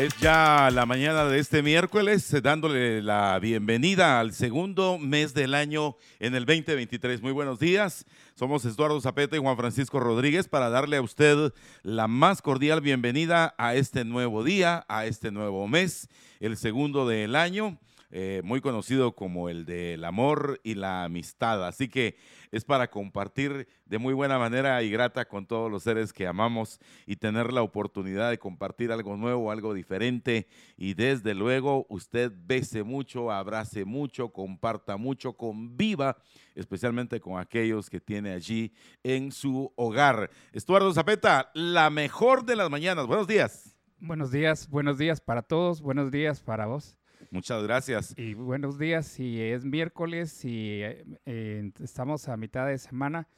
Es ya la mañana de este miércoles, eh, dándole la bienvenida al segundo mes del año en el 2023. Muy buenos días. Somos Eduardo Zapeta y Juan Francisco Rodríguez para darle a usted la más cordial bienvenida a este nuevo día, a este nuevo mes, el segundo del año. Eh, muy conocido como el del amor y la amistad. Así que es para compartir de muy buena manera y grata con todos los seres que amamos y tener la oportunidad de compartir algo nuevo, algo diferente. Y desde luego usted bese mucho, abrace mucho, comparta mucho, conviva, especialmente con aquellos que tiene allí en su hogar. Estuardo Zapeta, la mejor de las mañanas. Buenos días. Buenos días, buenos días para todos, buenos días para vos. Muchas gracias. Y buenos días, si es miércoles y eh, estamos a mitad de semana,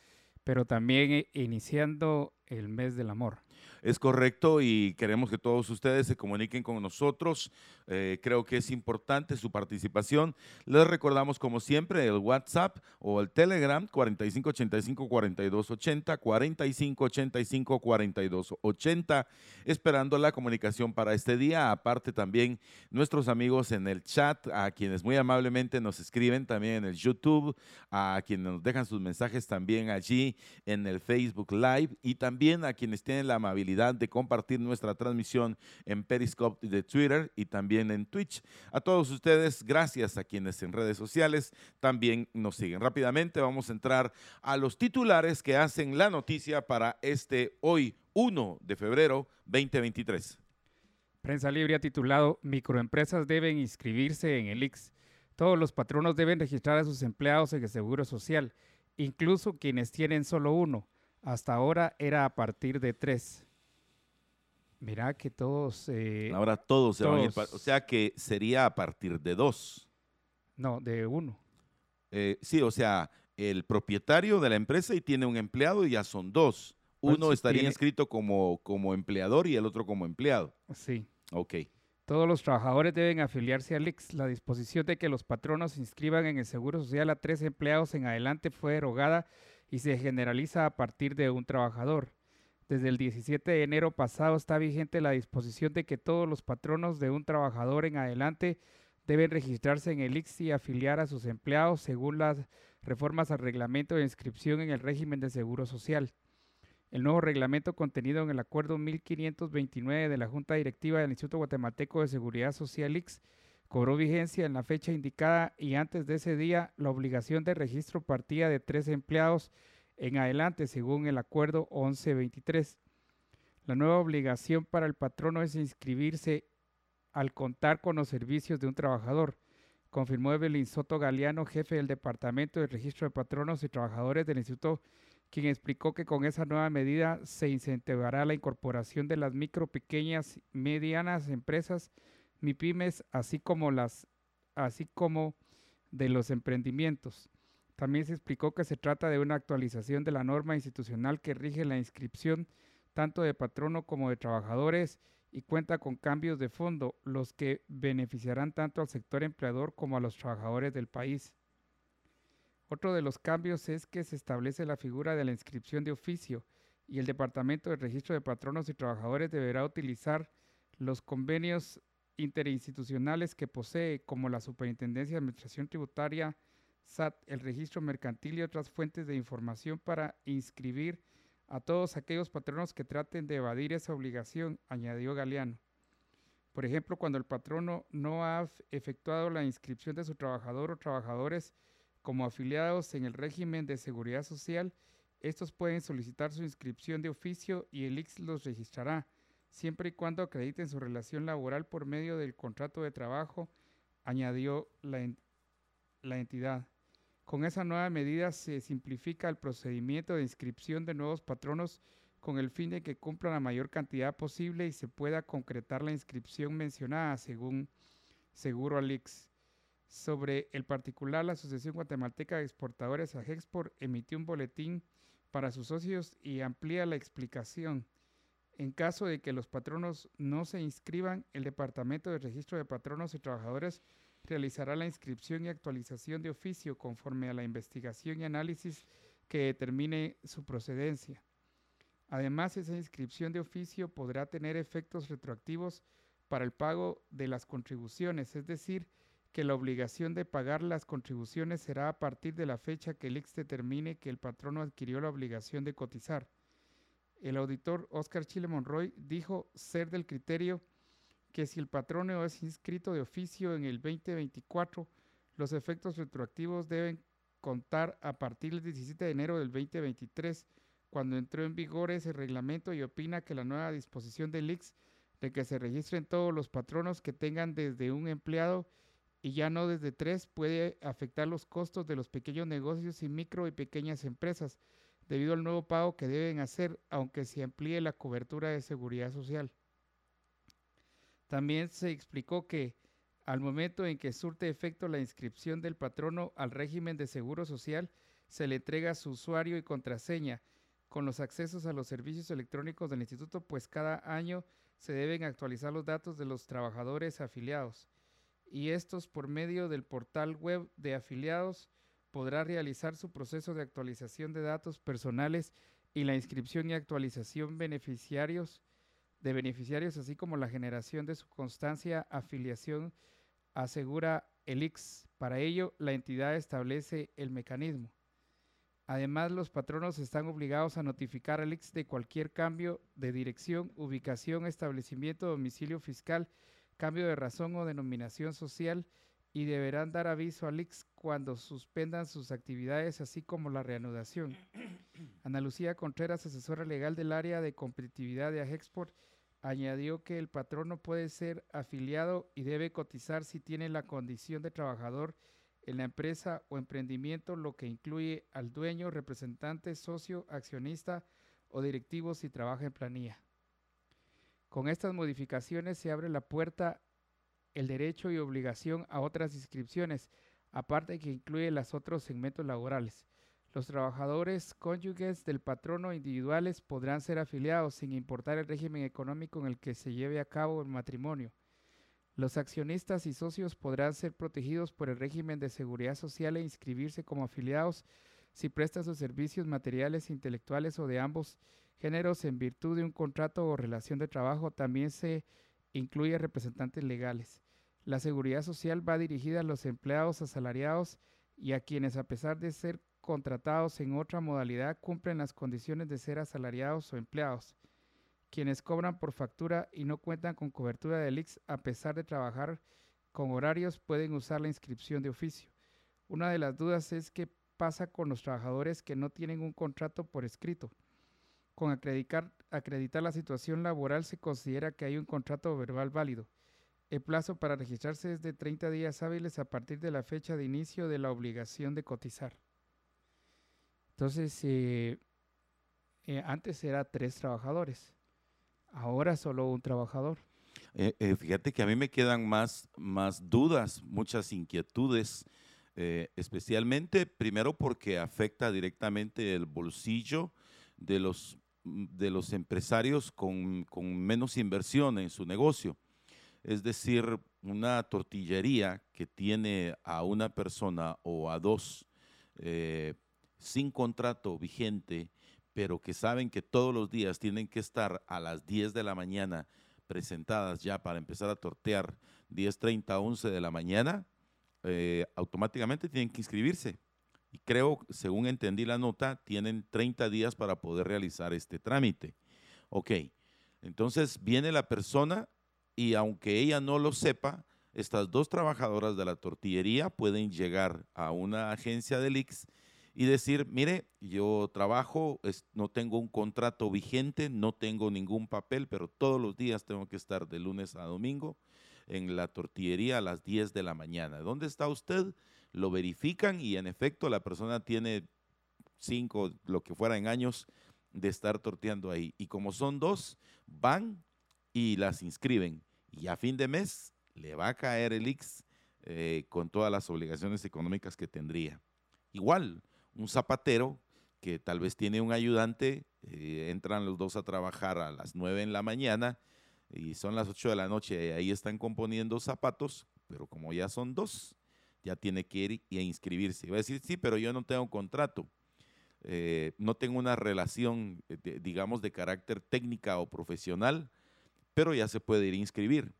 pero también eh, iniciando el mes del amor. Es correcto y queremos que todos ustedes se comuniquen con nosotros. Eh, creo que es importante su participación. Les recordamos, como siempre, el WhatsApp o el Telegram 4585-4280, 4585-4280, esperando la comunicación para este día. Aparte, también nuestros amigos en el chat, a quienes muy amablemente nos escriben también en el YouTube, a quienes nos dejan sus mensajes también allí en el Facebook Live y también a quienes tienen la amabilidad de compartir nuestra transmisión en Periscope de Twitter y también en Twitch. A todos ustedes, gracias a quienes en redes sociales también nos siguen. Rápidamente vamos a entrar a los titulares que hacen la noticia para este hoy 1 de febrero 2023. Prensa Libre ha titulado Microempresas deben inscribirse en el IX. Todos los patronos deben registrar a sus empleados en el Seguro Social, incluso quienes tienen solo uno. Hasta ahora era a partir de tres. Mira que todos... Eh, Ahora todos se van a ir. O sea que sería a partir de dos. No, de uno. Eh, sí, o sea, el propietario de la empresa y tiene un empleado y ya son dos. Pues uno estaría inscrito como, como empleador y el otro como empleado. Sí. Ok. Todos los trabajadores deben afiliarse al IX. La disposición de que los patronos se inscriban en el Seguro Social a tres empleados en adelante fue derogada y se generaliza a partir de un trabajador. Desde el 17 de enero pasado está vigente la disposición de que todos los patronos de un trabajador en adelante deben registrarse en el ICS y afiliar a sus empleados según las reformas al reglamento de inscripción en el régimen de seguro social. El nuevo reglamento contenido en el acuerdo 1529 de la Junta Directiva del Instituto Guatemalteco de Seguridad Social ICS cobró vigencia en la fecha indicada y antes de ese día la obligación de registro partía de tres empleados en adelante, según el acuerdo 1123. La nueva obligación para el patrono es inscribirse al contar con los servicios de un trabajador, confirmó Evelyn Soto Galeano, jefe del Departamento de Registro de Patronos y Trabajadores del Instituto, quien explicó que con esa nueva medida se incentivará la incorporación de las micro, pequeñas, medianas empresas, MIPIMES, así como las así como de los emprendimientos. También se explicó que se trata de una actualización de la norma institucional que rige la inscripción tanto de patrono como de trabajadores y cuenta con cambios de fondo, los que beneficiarán tanto al sector empleador como a los trabajadores del país. Otro de los cambios es que se establece la figura de la inscripción de oficio y el Departamento de Registro de Patronos y Trabajadores deberá utilizar los convenios interinstitucionales que posee, como la Superintendencia de Administración Tributaria, SAT, el registro mercantil y otras fuentes de información para inscribir a todos aquellos patronos que traten de evadir esa obligación, añadió Galeano. Por ejemplo, cuando el patrono no ha efectuado la inscripción de su trabajador o trabajadores como afiliados en el régimen de seguridad social, estos pueden solicitar su inscripción de oficio y el IX los registrará, siempre y cuando acrediten su relación laboral por medio del contrato de trabajo, añadió la, la entidad. Con esa nueva medida se simplifica el procedimiento de inscripción de nuevos patronos con el fin de que cumplan la mayor cantidad posible y se pueda concretar la inscripción mencionada según Seguro Alix. Sobre el particular, la Asociación Guatemalteca de Exportadores AGEXPOR emitió un boletín para sus socios y amplía la explicación. En caso de que los patronos no se inscriban, el Departamento de Registro de Patronos y Trabajadores realizará la inscripción y actualización de oficio conforme a la investigación y análisis que determine su procedencia. Además, esa inscripción de oficio podrá tener efectos retroactivos para el pago de las contribuciones, es decir, que la obligación de pagar las contribuciones será a partir de la fecha que el IX determine que el patrono adquirió la obligación de cotizar. El auditor Oscar Chile Monroy dijo ser del criterio que si el patrono es inscrito de oficio en el 2024, los efectos retroactivos deben contar a partir del 17 de enero del 2023, cuando entró en vigor ese reglamento y opina que la nueva disposición del IX de que se registren todos los patronos que tengan desde un empleado y ya no desde tres puede afectar los costos de los pequeños negocios y micro y pequeñas empresas debido al nuevo pago que deben hacer aunque se amplíe la cobertura de seguridad social. También se explicó que al momento en que surte efecto la inscripción del patrono al régimen de seguro social, se le entrega su usuario y contraseña. Con los accesos a los servicios electrónicos del instituto, pues cada año se deben actualizar los datos de los trabajadores afiliados. Y estos por medio del portal web de afiliados podrá realizar su proceso de actualización de datos personales y la inscripción y actualización beneficiarios de beneficiarios, así como la generación de su constancia afiliación, asegura el IX. Para ello, la entidad establece el mecanismo. Además, los patronos están obligados a notificar al IX de cualquier cambio de dirección, ubicación, establecimiento, domicilio fiscal cambio de razón o denominación social y deberán dar aviso al IX cuando suspendan sus actividades, así como la reanudación. Ana Lucía Contreras, asesora legal del área de competitividad de Agexport, añadió que el patrono puede ser afiliado y debe cotizar si tiene la condición de trabajador en la empresa o emprendimiento, lo que incluye al dueño, representante, socio, accionista o directivo si trabaja en planilla. Con estas modificaciones se abre la puerta el derecho y obligación a otras inscripciones, aparte que incluye los otros segmentos laborales. Los trabajadores cónyuges del patrono individuales podrán ser afiliados sin importar el régimen económico en el que se lleve a cabo el matrimonio. Los accionistas y socios podrán ser protegidos por el régimen de seguridad social e inscribirse como afiliados si prestan sus servicios materiales, intelectuales o de ambos géneros en virtud de un contrato o relación de trabajo también se incluye representantes legales. La seguridad social va dirigida a los empleados asalariados y a quienes a pesar de ser contratados en otra modalidad cumplen las condiciones de ser asalariados o empleados. Quienes cobran por factura y no cuentan con cobertura del IX a pesar de trabajar con horarios pueden usar la inscripción de oficio. Una de las dudas es qué pasa con los trabajadores que no tienen un contrato por escrito. Con acreditar, acreditar la situación laboral se considera que hay un contrato verbal válido. El plazo para registrarse es de 30 días hábiles a partir de la fecha de inicio de la obligación de cotizar. Entonces, eh, eh, antes era tres trabajadores, ahora solo un trabajador. Eh, fíjate que a mí me quedan más, más dudas, muchas inquietudes, especialmente primero porque afecta directamente el bolsillo de los de los empresarios con, menos inversión en su negocio. Es decir, una tortillería que tiene a una persona o a dos eh, sin contrato vigente, pero que saben que todos los días tienen que estar a las 10 de la mañana presentadas ya para empezar a tortear 10.30, 11 de la mañana, eh, automáticamente tienen que inscribirse y creo, según entendí la nota, tienen 30 días para poder realizar este trámite. Ok, entonces viene la persona y aunque ella no lo sepa, estas dos trabajadoras de la tortillería pueden llegar a una agencia del IX y decir, mire, yo trabajo, no tengo un contrato vigente, no tengo ningún papel, pero todos los días tengo que estar de lunes a domingo en la tortillería a las 10 de la mañana. ¿Dónde está usted? lo verifican y en efecto la persona tiene cinco, lo que fuera en años de estar torteando ahí. Y como son dos, van y las inscriben. Y a fin de mes le va a caer el X eh, con todas las obligaciones económicas que tendría. Igual, un zapatero que tal vez tiene un ayudante, eh, entran los dos a trabajar a las 9 en la mañana y son las 8 de la noche, y ahí están componiendo zapatos, pero como ya son dos, ya tiene que ir y a inscribirse. Va a decir, sí, pero yo no tengo contrato. Eh, no tengo una relación, digamos, de carácter técnica o profesional, pero ya se puede ir a inscribir.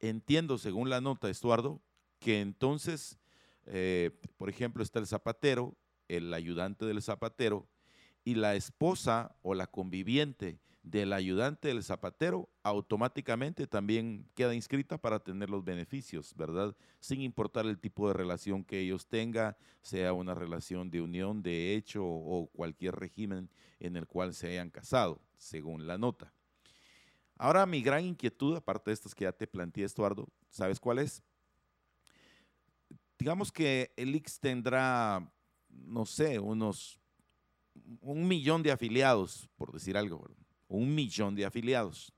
Entiendo, según la nota, Estuardo, que entonces, eh, por ejemplo, está el zapatero, el ayudante del zapatero, y la esposa o la conviviente del ayudante del zapatero automáticamente también queda inscrita para tener los beneficios, ¿verdad? Sin importar el tipo de relación que ellos tengan, sea una relación de unión, de hecho o cualquier régimen en el cual se hayan casado, según la nota. Ahora mi gran inquietud, aparte de estas que ya te planteé, Estuardo, ¿sabes cuál es? Digamos que el X tendrá, no sé, unos un millón de afiliados, por decir algo, un millón de afiliados.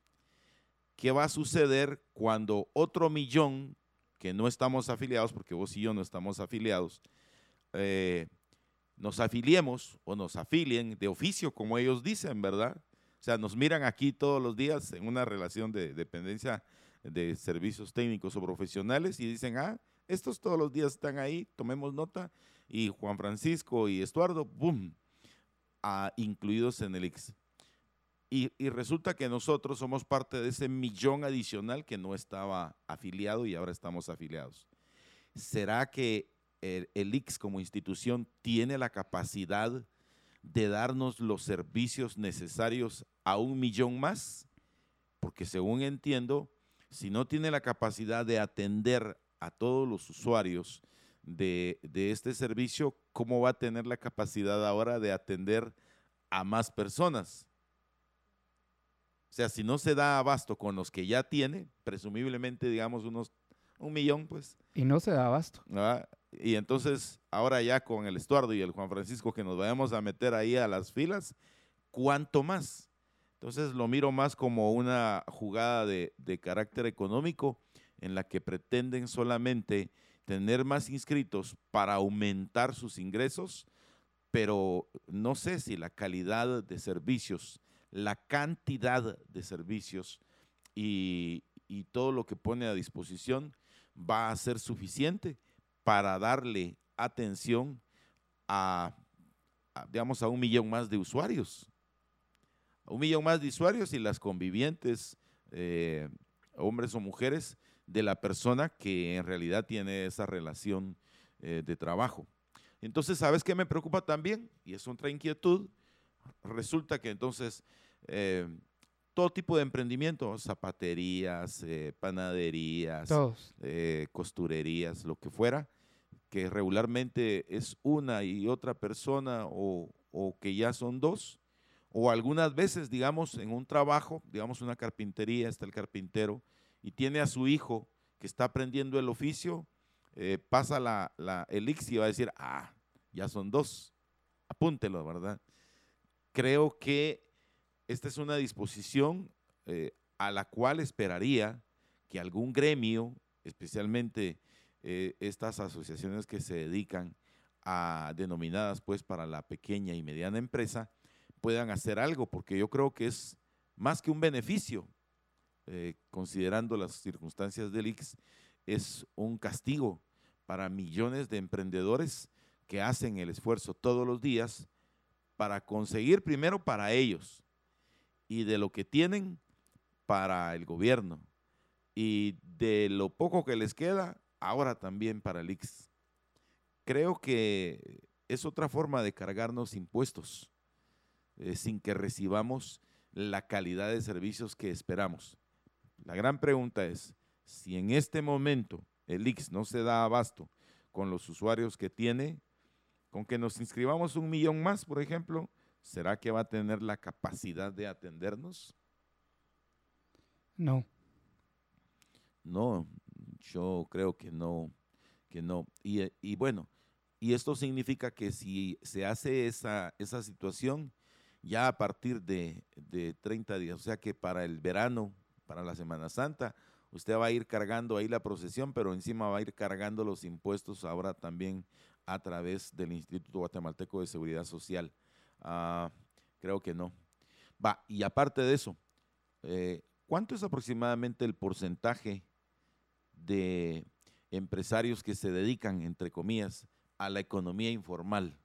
¿Qué va a suceder cuando otro millón que no estamos afiliados, porque vos y yo no estamos afiliados, eh, nos afiliemos o nos afilien de oficio, como ellos dicen, ¿verdad? O sea, nos miran aquí todos los días en una relación de dependencia de servicios técnicos o profesionales y dicen, ah, estos todos los días están ahí, tomemos nota. Y Juan Francisco y Estuardo, ¡boom!, ah, incluidos en el X. Y, resulta que nosotros somos parte de ese millón adicional que no estaba afiliado y ahora estamos afiliados. ¿Será que el, el IX como institución tiene la capacidad de darnos los servicios necesarios a un millón más, porque según entiendo, si no tiene la capacidad de atender a todos los usuarios de, este servicio, ¿cómo va a tener la capacidad ahora de atender a más personas? O sea, si no se da abasto con los que ya tiene, presumiblemente, digamos, unos un millón, pues. Y no se da abasto. Y entonces, ahora ya con el Estuardo y el Juan Francisco que nos vayamos a meter ahí a las filas, ¿cuánto más? Entonces lo miro más como una jugada de, carácter económico en la que pretenden solamente tener más inscritos para aumentar sus ingresos, pero no sé si la calidad de servicios, la cantidad de servicios y, todo lo que pone a disposición va a ser suficiente para darle atención a, digamos, a un millón más de usuarios. Un millón más de usuarios y las convivientes, eh, hombres o mujeres, de la persona que en realidad tiene esa relación eh, de trabajo. Entonces, ¿sabes qué me preocupa también? Y es otra inquietud. Resulta que entonces eh, todo tipo de emprendimiento, zapaterías, panaderías, costurerías, lo que fuera, que regularmente es una y otra persona o, o que ya son dos, o algunas veces, digamos, en un trabajo, digamos una carpintería, está el carpintero y tiene a su hijo que está aprendiendo el oficio, eh, pasa la, la, el y va a decir, ah, ya son dos, apúntelo, ¿verdad? Creo que esta es una disposición eh, a la cual esperaría que algún gremio, especialmente eh, estas asociaciones que se dedican a denominadas pues para la pequeña y mediana empresa, puedan hacer algo, porque yo creo que es más que un beneficio, eh, considerando las circunstancias del IX, es un castigo para millones de emprendedores que hacen el esfuerzo todos los días para conseguir primero para ellos y de lo que tienen para el gobierno y de lo poco que les queda ahora también para el IX. Creo que es otra forma de cargarnos impuestos eh, sin que recibamos la calidad de servicios que esperamos. La gran pregunta es, si en este momento el IX no se da abasto con los usuarios que tiene, con que nos inscribamos un millón más, por ejemplo, ¿será que va a tener la capacidad de atendernos? No. No, yo creo que no, que no. Y, y bueno, y esto significa que si se hace esa, esa situación, ya a partir de, 30 días, o sea que para el verano, para la Semana Santa, usted va a ir cargando ahí la procesión, pero encima va a ir cargando los impuestos ahora también a través del Instituto Guatemalteco de Seguridad Social. Ah, creo que no. Va, y aparte de eso, eh, ¿cuánto es aproximadamente el porcentaje de empresarios que se dedican, entre comillas, a la economía informal?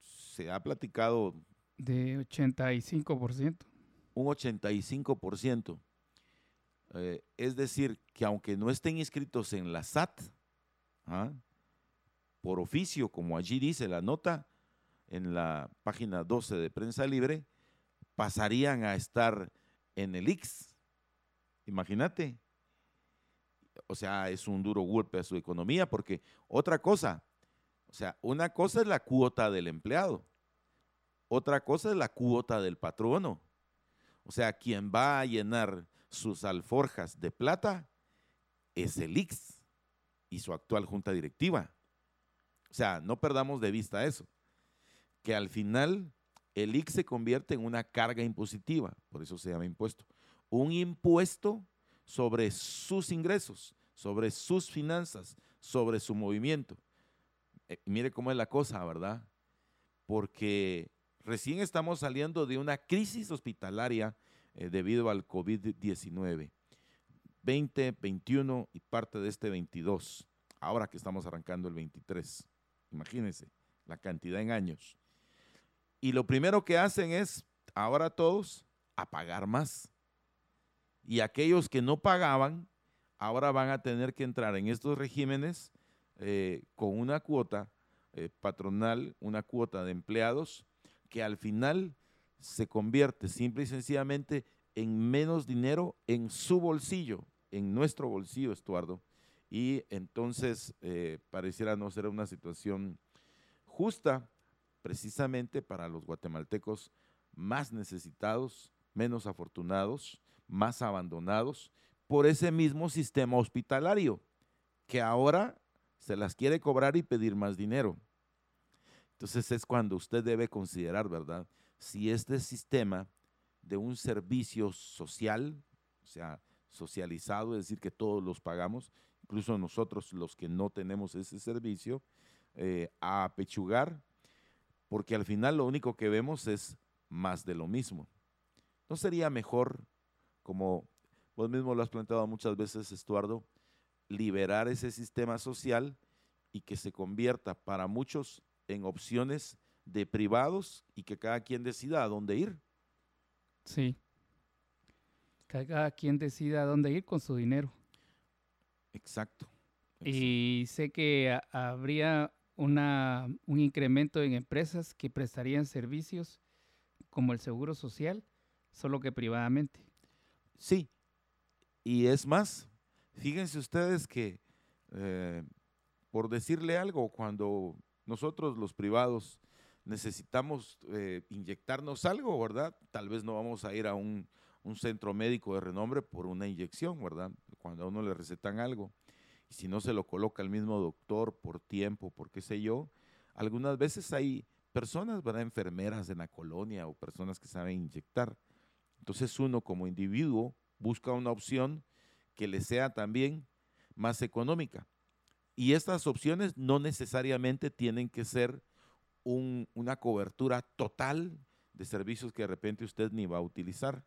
Se ha platicado... De 85%. Un 85%. Eh, es decir, que aunque no estén inscritos en la SAT, ¿ah? por oficio, como allí dice la nota en la página 12 de Prensa Libre, pasarían a estar en el IX. Imagínate. O sea, es un duro golpe a su economía porque otra cosa, o sea, una cosa es la cuota del empleado, otra cosa es la cuota del patrono. O sea, quien va a llenar sus alforjas de plata es el IX y su actual junta directiva. O sea, no perdamos de vista eso, que al final el IX se convierte en una carga impositiva, por eso se llama impuesto. Un impuesto sobre sus ingresos, sobre sus finanzas, sobre su movimiento. Eh, mire cómo es la cosa, ¿verdad? Porque recién estamos saliendo de una crisis hospitalaria eh, debido al COVID-19. 20, 21 y parte de este 22, ahora que estamos arrancando el 23. Imagínense la cantidad en años. Y lo primero que hacen es, ahora todos, a pagar más. Y aquellos que no pagaban, ahora van a tener que entrar en estos regímenes eh, con una cuota eh, patronal, una cuota de empleados, que al final se convierte simple y sencillamente en menos dinero en su bolsillo, en nuestro bolsillo, Estuardo, y entonces eh, pareciera no ser una situación justa precisamente para los guatemaltecos más necesitados, menos afortunados, más abandonados por ese mismo sistema hospitalario que ahora se las quiere cobrar y pedir más dinero. Entonces es cuando usted debe considerar, ¿verdad? Si este sistema de un servicio social, o sea, socializado, es decir, que todos los pagamos, incluso nosotros los que no tenemos ese servicio, eh, a apechugar, porque al final lo único que vemos es más de lo mismo. ¿No sería mejor, como vos mismo lo has planteado muchas veces, Estuardo, liberar ese sistema social y que se convierta para muchos en opciones de privados y que cada quien decida a dónde ir? Sí. Que cada quien decida a dónde ir con su dinero. Exacto. Y sé que habría una, un incremento en empresas que prestarían servicios como el seguro social, solo que privadamente. Sí. Y es más, fíjense ustedes que, eh, por decirle algo, cuando nosotros los privados necesitamos eh, inyectarnos algo, ¿verdad? Tal vez no vamos a ir a un, centro médico de renombre por una inyección, ¿verdad? Cuando a uno le recetan algo y si no se lo coloca el mismo doctor por tiempo, por qué sé yo, algunas veces hay personas, ¿verdad? Enfermeras en la colonia o personas que saben inyectar. Entonces uno como individuo busca una opción que le sea también más económica. Y estas opciones no necesariamente tienen que ser una cobertura total de servicios que de repente usted ni va a utilizar.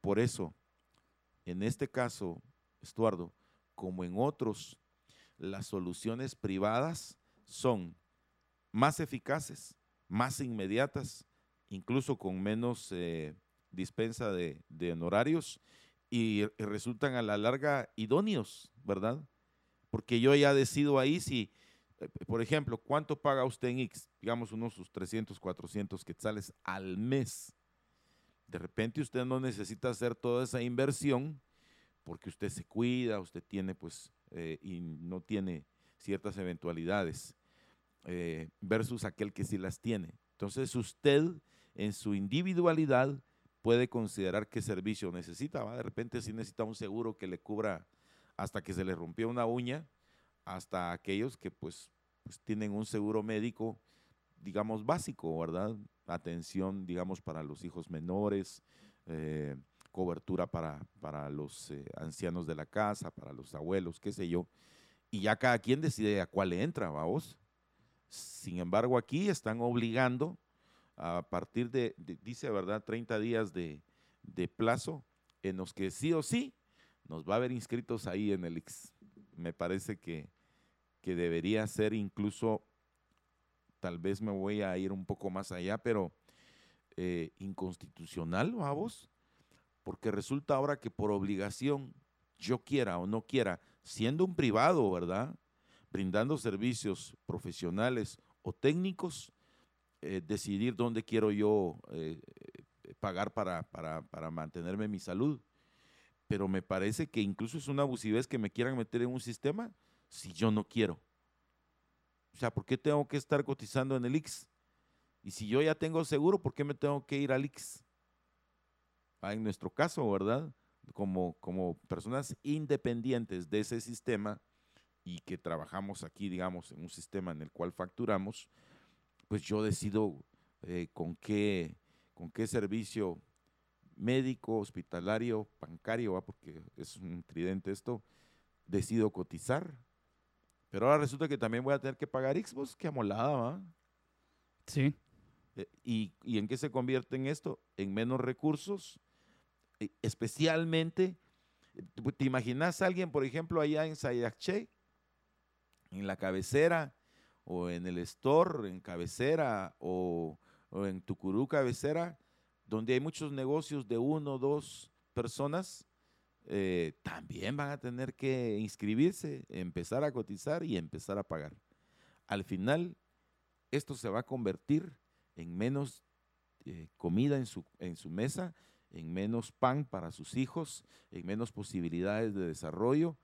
Por eso, en este caso, Estuardo, como en otros, las soluciones privadas son más eficaces, más inmediatas, incluso con menos eh, dispensa de, honorarios y, resultan a la larga idóneos, ¿verdad? Porque yo ya decido ahí si, eh, por ejemplo, ¿cuánto paga usted en X? Digamos unos sus 300, 400 quetzales al mes. De repente usted no necesita hacer toda esa inversión porque usted se cuida, usted tiene pues eh, y no tiene ciertas eventualidades eh, versus aquel que sí las tiene. Entonces usted en su individualidad puede considerar qué servicio necesita. De repente sí necesita un seguro que le cubra hasta que se le rompió una uña, hasta aquellos que pues, pues tienen un seguro médico, digamos, básico, ¿verdad? Atención, digamos, para los hijos menores, eh, cobertura para, para los eh, ancianos de la casa, para los abuelos, qué sé yo. Y ya cada quien decide a cuál le entra, vamos. Sin embargo, aquí están obligando a partir de, dice, ¿verdad?, 30 días de, de, plazo en los que sí o sí nos va a haber inscritos ahí en el X. Me parece que, que debería ser incluso, tal vez me voy a ir un poco más allá, pero eh, inconstitucional, vamos, porque resulta ahora que por obligación, yo quiera o no quiera, siendo un privado, ¿verdad? Brindando servicios profesionales o técnicos, eh, decidir dónde quiero yo eh, pagar para, para, para mantenerme mi salud. Pero me parece que incluso es una abusivez que me quieran meter en un sistema si yo no quiero. O sea, ¿por qué tengo que estar cotizando en el IX? Y si yo ya tengo seguro, ¿por qué me tengo que ir al IX? Ah, en nuestro caso, ¿verdad? Como, como personas independientes de ese sistema y que trabajamos aquí, digamos, en un sistema en el cual facturamos, pues yo decido eh, con, qué, con qué servicio médico, hospitalario, bancario, porque es un tridente esto, decido cotizar. Pero ahora resulta que también voy a tener que pagar Xbox, qué amolada, ¿va? Sí. Eh, ¿Y, en qué se convierte en esto? En menos recursos, eh, especialmente, ¿te imaginas a alguien, por ejemplo, allá en Sayache, en la cabecera, o en el store, en cabecera, o, en Tucurú cabecera, donde hay muchos negocios de uno o dos personas, eh, también van a tener que inscribirse, empezar a cotizar y empezar a pagar. Al final, esto se va a convertir en menos eh, comida en su, mesa, en menos pan para sus hijos, en menos posibilidades de desarrollo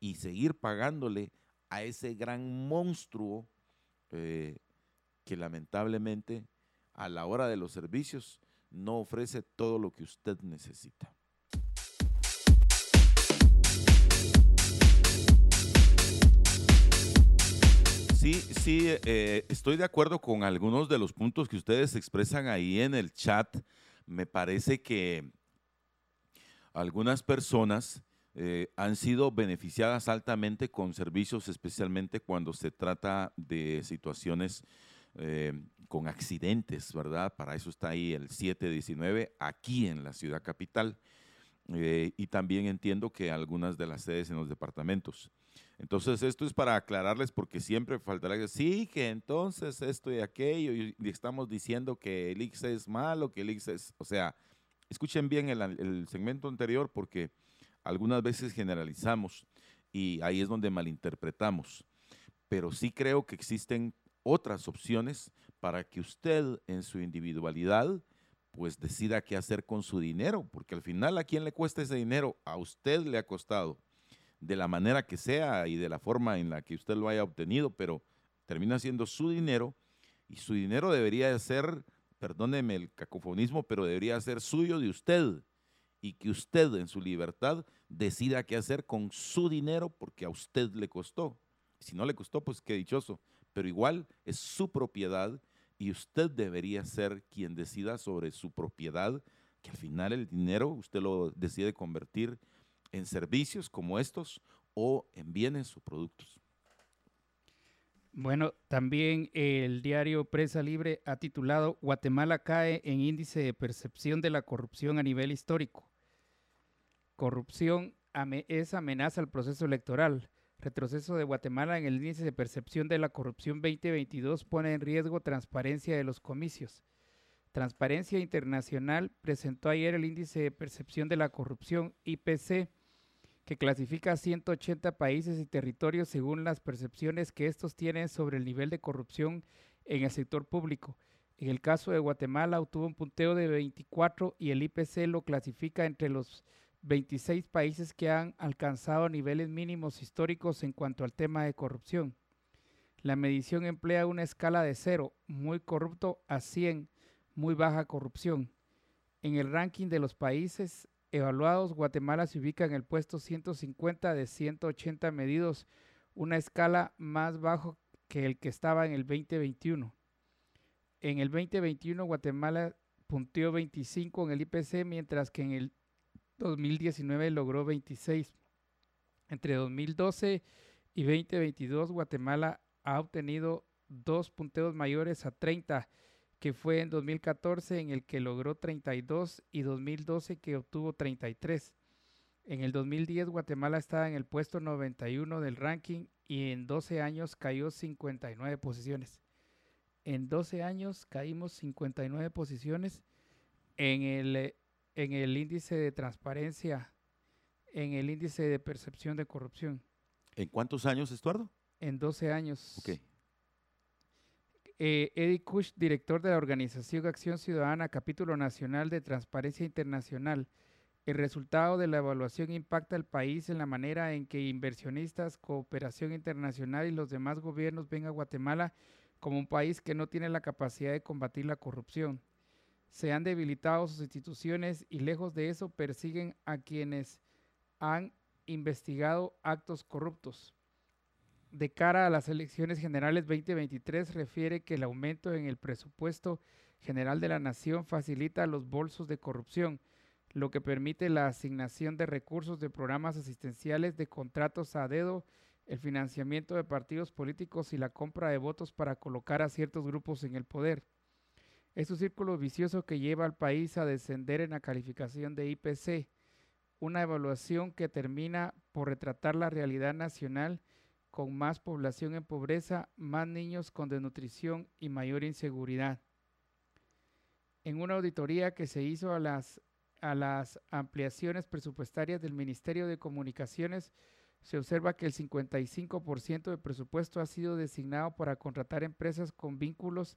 y seguir pagándole a ese gran monstruo eh, que lamentablemente a la hora de los servicios no ofrece todo lo que usted necesita. Sí, sí, eh, estoy de acuerdo con algunos de los puntos que ustedes expresan ahí en el chat. Me parece que algunas personas eh, han sido beneficiadas altamente con servicios, especialmente cuando se trata de situaciones eh, con accidentes, ¿verdad? Para eso está ahí el 719 aquí en la ciudad capital. y también entiendo que algunas de las sedes en los departamentos. Entonces, esto es para aclararles porque siempre faltará que sí, que entonces esto y aquello, y, estamos diciendo que el X es malo, que el X es, o sea, escuchen bien el, segmento anterior porque algunas veces generalizamos y ahí es donde malinterpretamos. Pero sí creo que existen otras opciones para que usted en su individualidad pues decida qué hacer con su dinero, porque al final a quién le cuesta ese dinero, a usted le ha costado de la manera que sea y de la forma en la que usted lo haya obtenido, pero termina siendo su dinero y su dinero debería ser, perdóneme el cacofonismo, pero debería ser suyo de usted y que usted en su libertad decida qué hacer con su dinero porque a usted le costó. Si no le costó, pues qué dichoso, pero igual es su propiedad y usted debería ser quien decida sobre su propiedad, que al final el dinero usted lo decide convertir en servicios como estos o en bienes o productos. Bueno, también el diario Presa Libre ha titulado Guatemala cae en índice de percepción de la corrupción a nivel histórico. Corrupción es amenaza al proceso electoral. Retroceso de Guatemala en el índice de percepción de la corrupción 2022 pone en riesgo transparencia de los comicios. Transparencia Internacional presentó ayer el índice de percepción de la corrupción IPC que clasifica a 180 países y territorios según las percepciones que estos tienen sobre el nivel de corrupción en el sector público. En el caso de Guatemala obtuvo un punteo de 24 y el IPC lo clasifica entre los 26 países que han alcanzado niveles mínimos históricos en cuanto al tema de corrupción. La medición emplea una escala de 0, muy corrupto, a 100, muy baja corrupción. En el ranking de los países evaluados, Guatemala se ubica en el puesto 150 de 180 medidos, una escala más bajo que el que estaba en el 2021. En el 2021 Guatemala punteó 25 en el IPC, mientras que en el 2019 logró 26. Entre 2012 y 2022, Guatemala ha obtenido dos punteos mayores a 30, que fue en 2014 en el que logró 32 y 2012 que obtuvo 33. En el 2010 Guatemala estaba en el puesto 91 del ranking y en 12 años cayó 59 posiciones. En 12 años caímos 59 posiciones en el, en el índice de transparencia, en el índice de percepción de corrupción. ¿En cuántos años, Estuardo? En 12 años. Ok. Eh, Eddie Kush, director de la Organización Acción Ciudadana, capítulo nacional de Transparencia Internacional. El resultado de la evaluación impacta al país en la manera en que inversionistas, cooperación internacional y los demás gobiernos ven a Guatemala como un país que no tiene la capacidad de combatir la corrupción. Se han debilitado sus instituciones y lejos de eso persiguen a quienes han investigado actos corruptos de cara a las elecciones generales 2023 refiere que el aumento en el presupuesto general de la nación facilita los bolsos de corrupción, lo que permite la asignación de recursos de programas asistenciales, de contratos a dedo, el financiamiento de partidos políticos y la compra de votos para colocar a ciertos grupos en el poder. Es un círculo vicioso que lleva al país a descender en la calificación de IPC, una evaluación que termina por retratar la realidad nacional con más población en pobreza, más niños con desnutrición y mayor inseguridad. En una auditoría que se hizo a las, a las ampliaciones presupuestarias del Ministerio de Comunicaciones, se observa que el 55% del presupuesto ha sido designado para contratar empresas con vínculos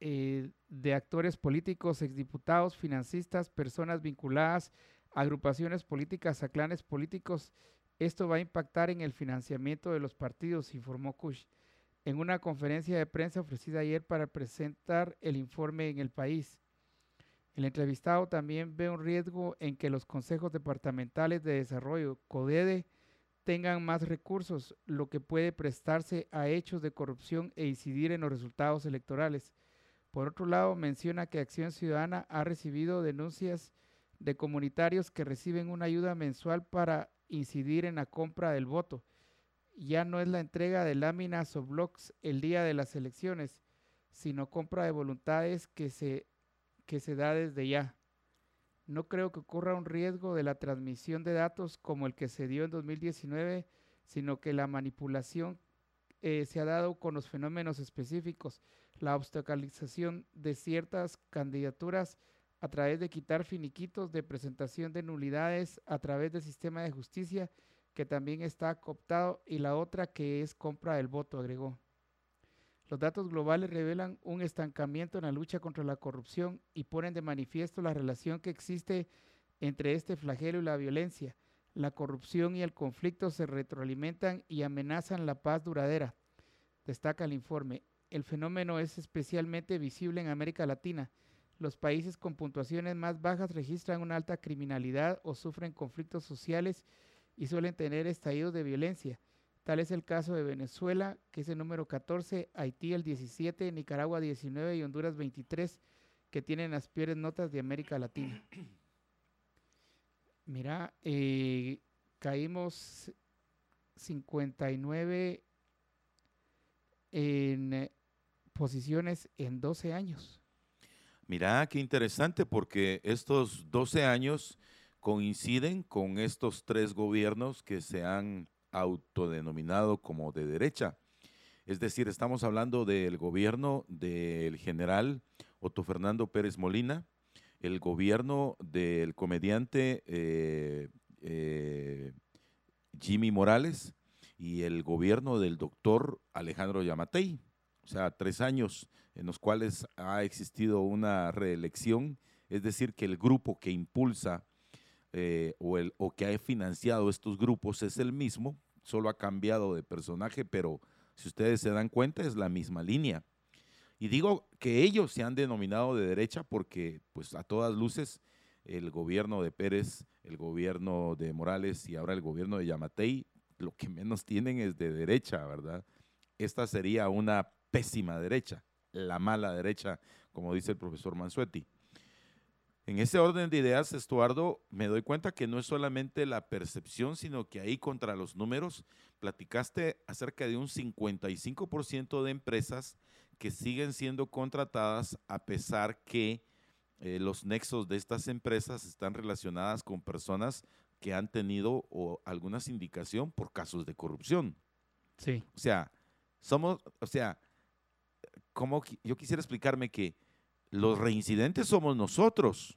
eh, de actores políticos, exdiputados, financistas, personas vinculadas a agrupaciones políticas, a clanes políticos esto va a impactar en el financiamiento de los partidos, informó Kush en una conferencia de prensa ofrecida ayer para presentar el informe en el país. El entrevistado también ve un riesgo en que los consejos departamentales de desarrollo, CODEDE, tengan más recursos, lo que puede prestarse a hechos de corrupción e incidir en los resultados electorales. Por otro lado, menciona que Acción Ciudadana ha recibido denuncias de comunitarios que reciben una ayuda mensual para incidir en la compra del voto. Ya no es la entrega de láminas o blogs el día de las elecciones, sino compra de voluntades que se, que se da desde ya. No creo que ocurra un riesgo de la transmisión de datos como el que se dio en 2019, sino que la manipulación eh, se ha dado con los fenómenos específicos, la obstaculización de ciertas candidaturas a través de quitar finiquitos de presentación de nulidades a través del sistema de justicia que también está cooptado y la otra que es compra del voto, agregó. Los datos globales revelan un estancamiento en la lucha contra la corrupción y ponen de manifiesto la relación que existe entre este flagelo y la violencia. La corrupción y el conflicto se retroalimentan y amenazan la paz duradera, destaca el informe. El fenómeno es especialmente visible en América Latina, los países con puntuaciones más bajas registran una alta criminalidad o sufren conflictos sociales y suelen tener estallidos de violencia. Tal es el caso de Venezuela, que es el número 14, Haití el 17, Nicaragua 19 y Honduras 23, que tienen las peores notas de América Latina. Mira, eh, caímos 59 en posiciones en 12 años. Mira, qué interesante, porque estos 12 años coinciden con estos tres gobiernos que se han autodenominado como de derecha. Es decir, estamos hablando del gobierno del general Otto Fernando Pérez Molina, el gobierno del comediante eh, eh, Jimmy Morales y el gobierno del doctor Alejandro Yamatei. O sea, tres años en los cuales ha existido una reelección, es decir, que el grupo que impulsa eh, o, el, o que ha financiado estos grupos es el mismo, solo ha cambiado de personaje, pero si ustedes se dan cuenta es la misma línea. Y digo que ellos se han denominado de derecha porque, pues a todas luces, el gobierno de Pérez, el gobierno de Morales y ahora el gobierno de Yamatei, lo que menos tienen es de derecha, ¿verdad? Esta sería una pésima derecha la mala derecha, como dice el profesor Mansuetti. En ese orden de ideas, Estuardo, me doy cuenta que no es solamente la percepción, sino que ahí contra los números platicaste acerca de un 55% de empresas que siguen siendo contratadas a pesar que eh, los nexos de estas empresas están relacionadas con personas que han tenido o alguna indicación por casos de corrupción. Sí. O sea, somos, o sea, como yo quisiera explicarme que los reincidentes somos nosotros.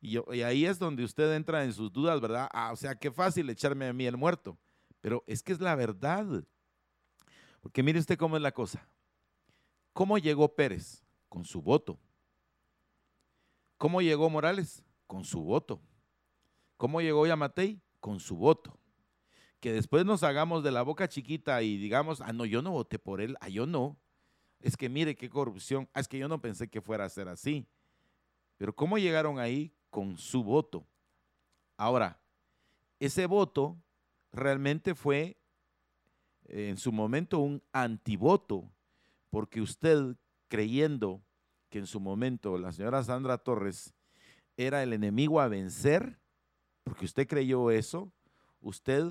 Y, y, ahí es donde usted entra en sus dudas, ¿verdad? Ah, o sea, qué fácil echarme a mí el muerto. Pero es que es la verdad. Porque mire usted cómo es la cosa. ¿Cómo llegó Pérez? Con su voto. ¿Cómo llegó Morales? Con su voto. ¿Cómo llegó Yamatei? Con su voto. Que después nos hagamos de la boca chiquita y digamos, ah, no, yo no voté por él, ah, yo no. Es que mire qué corrupción, ah, es que yo no pensé que fuera a ser así. Pero ¿cómo llegaron ahí? Con su voto. Ahora, ese voto realmente fue en su momento un antivoto, porque usted creyendo que en su momento la señora Sandra Torres era el enemigo a vencer, porque usted creyó eso, usted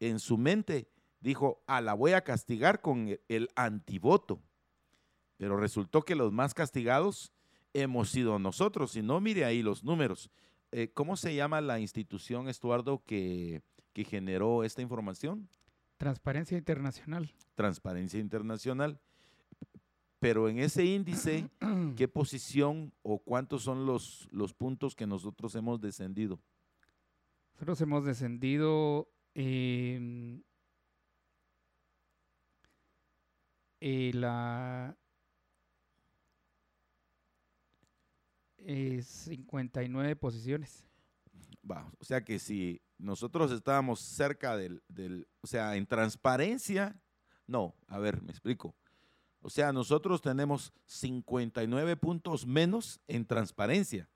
en su mente dijo, ah, la voy a castigar con el antivoto. Pero resultó que los más castigados hemos sido nosotros. Si no, mire ahí los números. Eh, ¿Cómo se llama la institución, Estuardo, que, que generó esta información? Transparencia Internacional. Transparencia Internacional. Pero en ese índice, ¿qué posición o cuántos son los, los puntos que nosotros hemos descendido? Nosotros hemos descendido en la 59 posiciones. Va, o sea que si nosotros estábamos cerca del, del, o sea, en transparencia, no, a ver, me explico. O sea, nosotros tenemos 59 puntos menos en transparencia.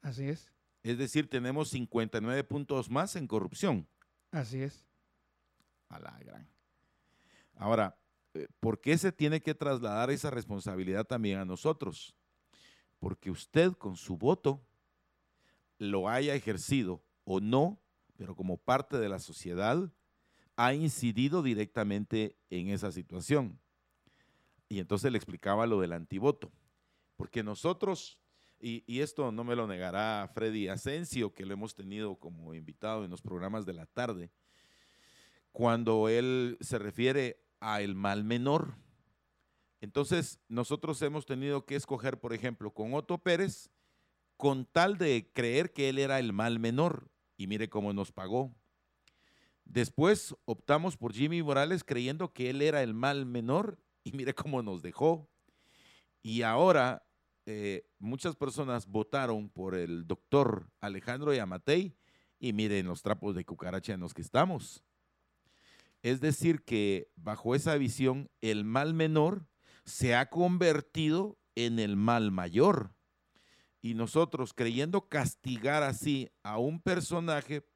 Así es. Es decir, tenemos 59 puntos más en corrupción. Así es. A la gran. Ahora, eh, ¿por qué se tiene que trasladar esa responsabilidad también a nosotros? Porque usted con su voto lo haya ejercido o no, pero como parte de la sociedad, ha incidido directamente en esa situación. Y entonces le explicaba lo del antivoto. Porque nosotros, y, esto no me lo negará Freddy Asensio, que lo hemos tenido como invitado en los programas de la tarde, cuando él se refiere a el mal menor. Entonces, nosotros hemos tenido que escoger, por ejemplo, con Otto Pérez, con tal de creer que él era el mal menor. Y mire cómo nos pagó. Después optamos por Jimmy Morales creyendo que él era el mal menor y mire cómo nos dejó. Y ahora eh, muchas personas votaron por el doctor Alejandro Yamatei y miren los trapos de cucaracha en los que estamos. Es decir, que bajo esa visión, el mal menor se ha convertido en el mal mayor. Y nosotros creyendo castigar así a un personaje,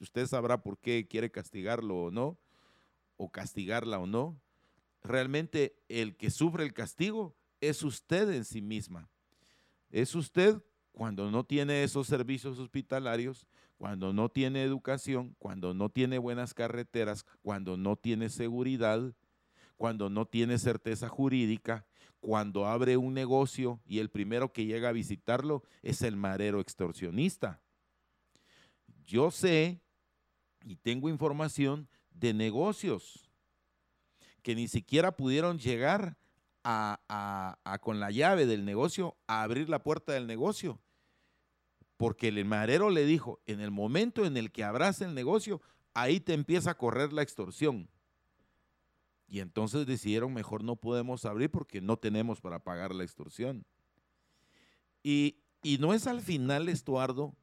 usted sabrá por qué quiere castigarlo o no, o castigarla o no, realmente el que sufre el castigo es usted en sí misma. Es usted cuando no tiene esos servicios hospitalarios, cuando no tiene educación, cuando no tiene buenas carreteras, cuando no tiene seguridad, cuando no tiene certeza jurídica, cuando abre un negocio y el primero que llega a visitarlo es el marero extorsionista. Yo sé y tengo información de negocios que ni siquiera pudieron llegar a, con la llave del negocio a abrir la puerta del negocio. Porque el marero le dijo, en el momento en el que abras el negocio, ahí te empieza a correr la extorsión. Y entonces decidieron, mejor no podemos abrir porque no tenemos para pagar la extorsión. Y, y no es al final, Estuardo,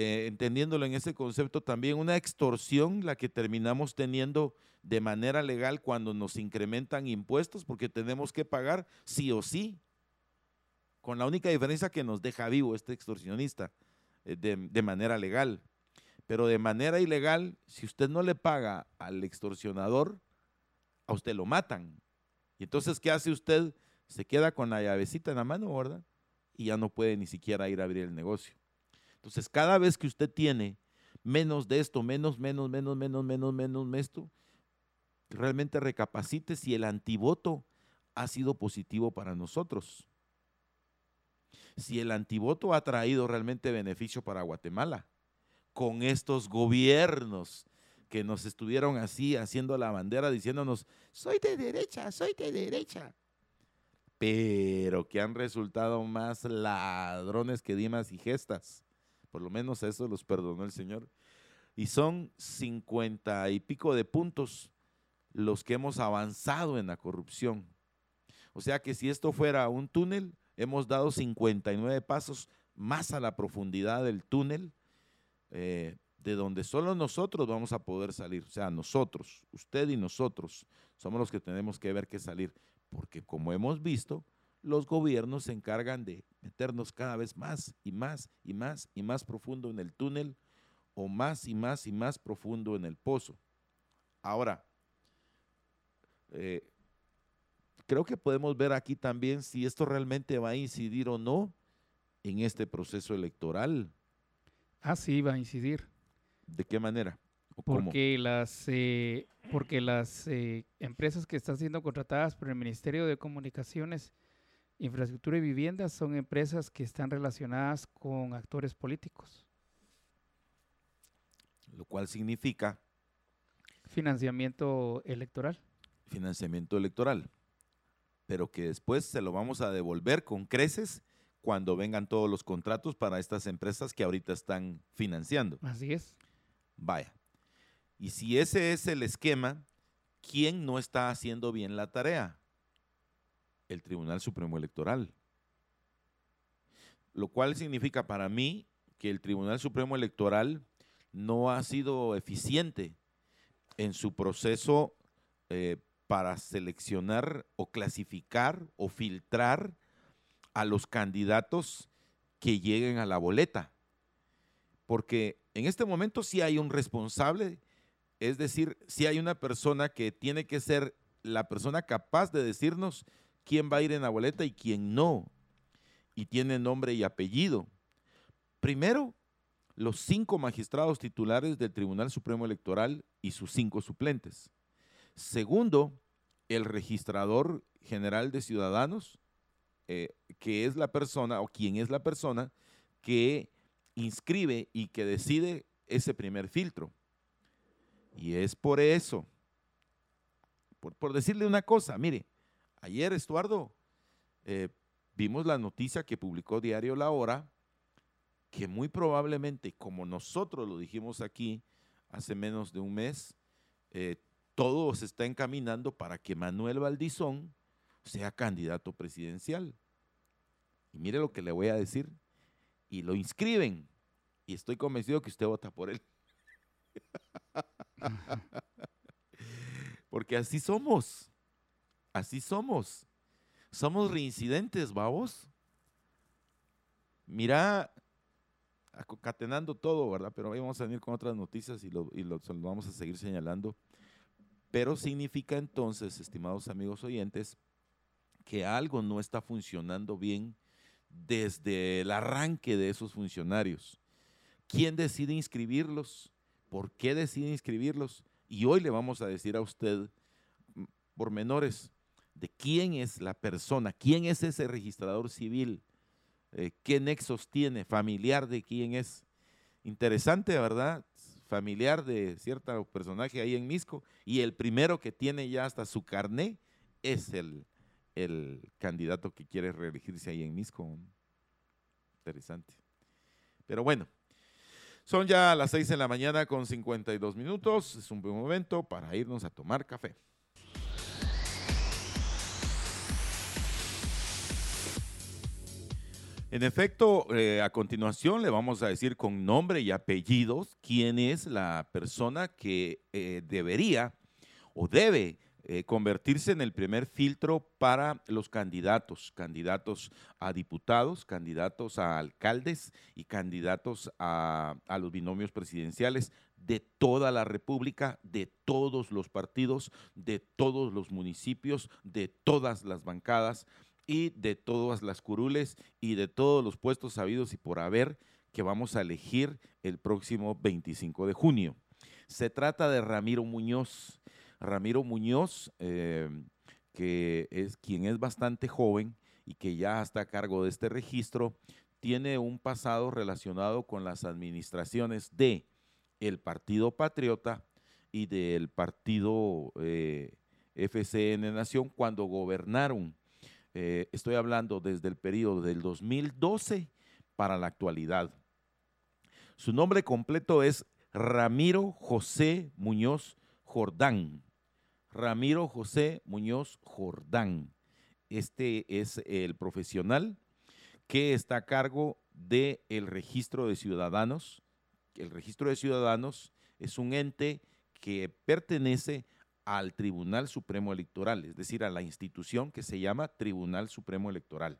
eh, entendiéndolo en ese concepto, también una extorsión la que terminamos teniendo de manera legal cuando nos incrementan impuestos porque tenemos que pagar sí o sí, con la única diferencia que nos deja vivo este extorsionista eh, de, de manera legal. Pero de manera ilegal, si usted no le paga al extorsionador, a usted lo matan. Y entonces, ¿qué hace usted se queda con la llavecita en la mano, ¿verdad? Y ya no puede ni siquiera ir a abrir el negocio. Entonces, cada vez que usted tiene menos de esto, menos, menos, menos, menos, menos, menos, esto, realmente recapacite si el antivoto ha sido positivo para nosotros. Si el antivoto ha traído realmente beneficio para Guatemala con estos gobiernos que nos estuvieron así haciendo la bandera diciéndonos, soy de derecha, soy de derecha. Pero que han resultado más ladrones que dimas y gestas. Por lo menos eso los perdonó el Señor. Y son cincuenta y pico de puntos los que hemos avanzado en la corrupción. O sea que si esto fuera un túnel, hemos dado 59 pasos más a la profundidad del túnel, eh, de donde solo nosotros vamos a poder salir. O sea, nosotros, usted y nosotros, somos los que tenemos que ver qué salir. Porque como hemos visto, los gobiernos se encargan de meternos cada vez más y más y más y más profundo en el túnel o más y más y más profundo en el pozo. Ahora, eh, creo que podemos ver aquí también si esto realmente va a incidir o no en este proceso electoral. Ah, sí, va a incidir. ¿De qué manera? Porque las, eh, porque las eh, empresas que están siendo contratadas por el Ministerio de Comunicaciones, Infraestructura y Vivienda son empresas que están relacionadas con actores políticos. Lo cual significa... Financiamiento electoral. Financiamiento electoral. Pero que después se lo vamos a devolver con creces cuando vengan todos los contratos para estas empresas que ahorita están financiando. Así es. Vaya. Y si ese es el esquema, ¿quién no está haciendo bien la tarea? El Tribunal Supremo Electoral. Lo cual significa para mí que el Tribunal Supremo Electoral no ha sido eficiente en su proceso eh, para seleccionar o clasificar o filtrar a los candidatos que lleguen a la boleta. Porque en este momento sí hay un responsable, es decir, sí hay una persona que tiene que ser la persona capaz de decirnos quién va a ir en la boleta y quién no. Y tiene nombre y apellido. Primero, los cinco magistrados titulares del Tribunal Supremo Electoral y sus cinco suplentes. Segundo, el registrador general de ciudadanos, eh, que es la persona o quien es la persona que inscribe y que decide ese primer filtro. Y es por eso, por, decirle una cosa, mire, ayer Estuardo, eh, vimos la noticia que publicó Diario La Hora, que muy probablemente, como nosotros lo dijimos aquí hace menos de un mes, eh, todo se está encaminando para que Manuel Valdizón sea candidato presidencial. Y mire lo que le voy a decir y lo inscriben. Y estoy convencido que usted vota por él. Porque así somos. Así somos. Somos reincidentes, vamos. Mira, concatenando todo, ¿verdad? Pero ahí vamos a venir con otras noticias y lo, y lo vamos a seguir señalando. Pero significa entonces, estimados amigos oyentes, que algo no está funcionando bien desde el arranque de esos funcionarios. ¿Quién decide inscribirlos? ¿Por qué decide inscribirlos? Y hoy le vamos a decir a usted por menores de quién es la persona, quién es ese registrador civil, eh, qué nexos tiene, familiar de quién es. Interesante, ¿verdad? Familiar de cierto personaje ahí en Misco y el primero que tiene ya hasta su carné es el, el candidato que quiere reelegirse ahí en Misco. Interesante. Pero bueno, son ya las 6 de la mañana con 52 minutos. Es un buen momento para irnos a tomar café. En efecto, eh, a continuación le vamos a decir con nombre y apellidos quién es la persona que eh, debería o debe eh, convertirse en el primer filtro para los candidatos, candidatos a diputados, candidatos a alcaldes y candidatos a, a los binomios presidenciales de toda la República, de todos los partidos, de todos los municipios, de todas las bancadas y de todas las curules y de todos los puestos sabidos y por haber que vamos a elegir el próximo 25 de junio. Se trata de Ramiro Muñoz. Ramiro Muñoz, eh, que es quien es bastante joven y que ya está a cargo de este registro, tiene un pasado relacionado con las administraciones de el Partido Patriota y del Partido eh, FCN Nación cuando gobernaron. Eh, estoy hablando desde el periodo del 2012 para la actualidad. Su nombre completo es Ramiro José Muñoz Jordán. Ramiro José Muñoz Jordán. Este es el profesional que está a cargo del registro de ciudadanos. El registro de ciudadanos es un ente que pertenece al Tribunal Supremo Electoral, es decir, a la institución que se llama Tribunal Supremo Electoral.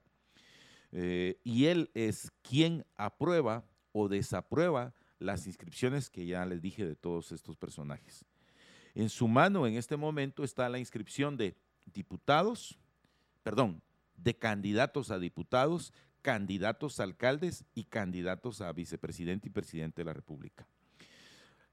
Eh, y él es quien aprueba o desaprueba las inscripciones que ya les dije de todos estos personajes. En su mano en este momento está la inscripción de diputados, perdón, de candidatos a diputados, candidatos a alcaldes y candidatos a vicepresidente y presidente de la República.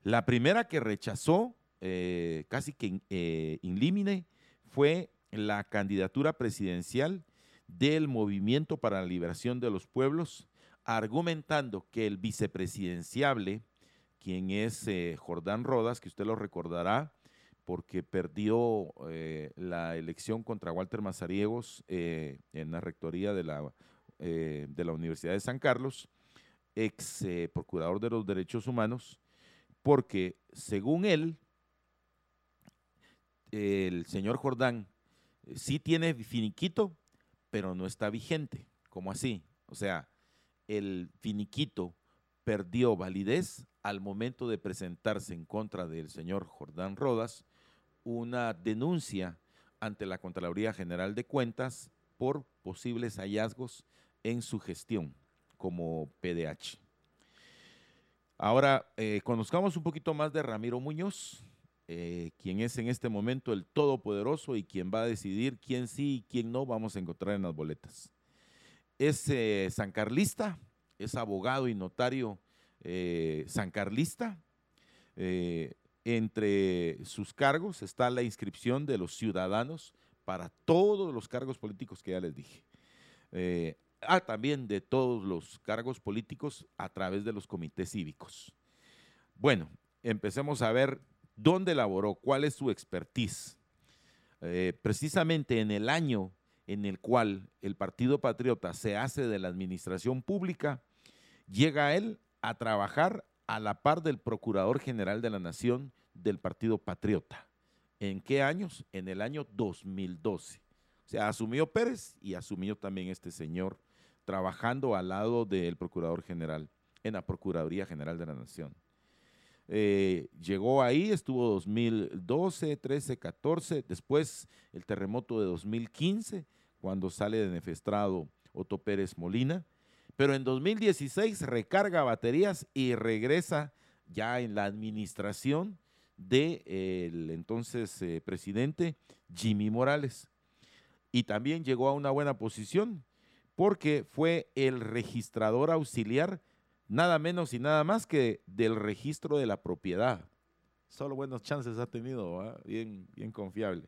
La primera que rechazó, eh, casi que eh, in fue la candidatura presidencial del Movimiento para la Liberación de los Pueblos, argumentando que el vicepresidenciable, quien es eh, Jordán Rodas, que usted lo recordará, porque perdió eh, la elección contra Walter Mazariegos en la rectoría de la, de la Universidad de San Carlos, ex procurador de los derechos humanos, porque según él, el señor Jordán sí tiene finiquito, pero no está vigente. ¿Cómo así? O sea, el finiquito perdió validez al momento de presentarse en contra del señor Jordán Rodas una denuncia ante la Contraloría General de Cuentas por posibles hallazgos en su gestión como PDH. Ahora, eh, conozcamos un poquito más de Ramiro Muñoz, eh, quien es en este momento el todopoderoso y quien va a decidir quién sí y quién no vamos a encontrar en las boletas es eh, sancarlista, es abogado y notario eh, sancarlista. Eh, entre sus cargos está la inscripción de los ciudadanos para todos los cargos políticos que ya les dije. ah, también de todos los cargos políticos a través de los comités cívicos. Bueno, empecemos a ver dónde elaboró, cuál es su expertise. precisamente en el año en el cual el Partido Patriota se hace de la administración pública, llega él a trabajar a la par del Procurador General de la Nación del Partido Patriota. ¿En qué años? En el año 2012. O sea, asumió Pérez y asumió también este señor trabajando al lado del Procurador General en la Procuraduría General de la Nación. Eh, llegó ahí, estuvo 2012, 13, 14, después el terremoto de 2015, cuando sale de nefestrado Otto Pérez Molina, pero en 2016 recarga baterías y regresa ya en la administración del entonces eh, presidente Jimmy Morales. Y también llegó a una buena posición porque fue el registrador auxiliar nada menos y nada más que del registro de la propiedad. Solo buenos chances ha tenido, bien, bien confiable.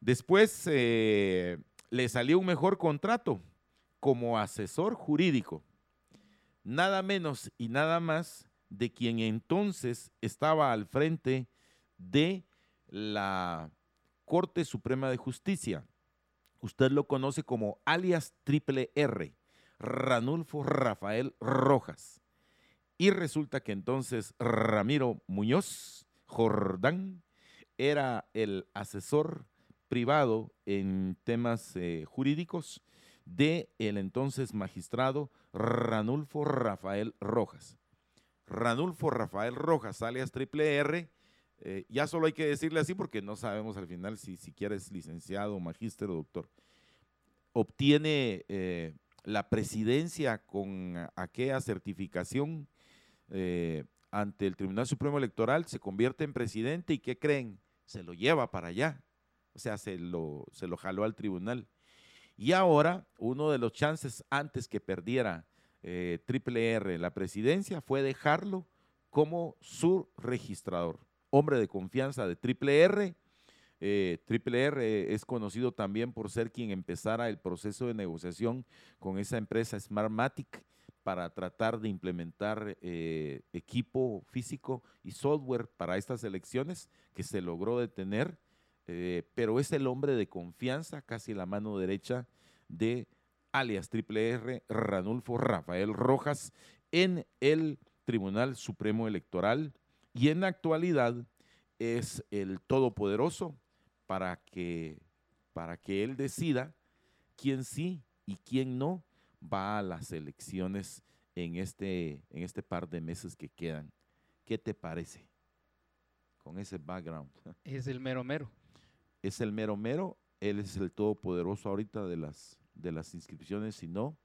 Después eh, le salió un mejor contrato como asesor jurídico, nada menos y nada más de quien entonces estaba al frente de la Corte Suprema de Justicia. Usted lo conoce como alias Triple R, Ranulfo Rafael Rojas. Y resulta que entonces Ramiro Muñoz Jordán era el asesor privado en temas eh, jurídicos de el entonces magistrado Ranulfo Rafael Rojas. Ranulfo Rafael Rojas, alias Triple R, eh, ya solo hay que decirle así porque no sabemos al final si siquiera es licenciado, magíster o doctor. Obtiene eh, la presidencia con aquella certificación eh, ante el Tribunal Supremo Electoral, se convierte en presidente y ¿qué creen? Se lo lleva para allá, o sea, se lo, se lo jaló al tribunal. Y ahora, uno de los chances antes que perdiera eh, Triple R la presidencia fue dejarlo como su registrador, hombre de confianza de Triple R. Eh, Triple R es conocido también por ser quien empezara el proceso de negociación con esa empresa Smartmatic para tratar de implementar eh, equipo físico y software para estas elecciones que se logró detener, eh, pero es el hombre de confianza, casi la mano derecha de alias Triple R, Ranulfo Rafael Rojas, en el Tribunal Supremo Electoral. Y en la actualidad es el todopoderoso para que, para que él decida quién sí y quién no va a las elecciones en este, en este par de meses que quedan. ¿Qué te parece con ese background? Es el mero mero. Es el mero mero, él es el todopoderoso ahorita de las, de las inscripciones, si no,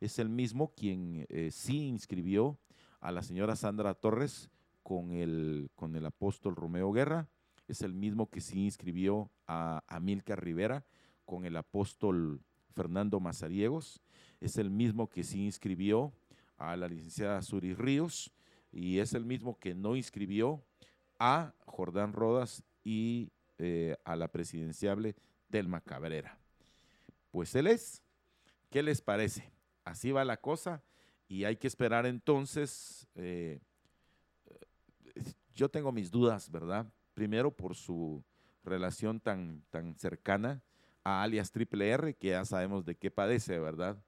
es el mismo quien eh, sí inscribió a la señora Sandra Torres con el, con el apóstol Romeo Guerra, es el mismo que sí inscribió a Amilcar Rivera con el apóstol Fernando Mazariegos, es el mismo que sí inscribió a la licenciada Suri Ríos y es el mismo que no inscribió a Jordán Rodas y eh, a la presidenciable Delma Cabrera. Pues él es. ¿Qué les parece? Así va la cosa y hay que esperar entonces. Eh, yo tengo mis dudas, ¿verdad? Primero por su relación tan, tan cercana a alias Triple R, que ya sabemos de qué padece, ¿verdad?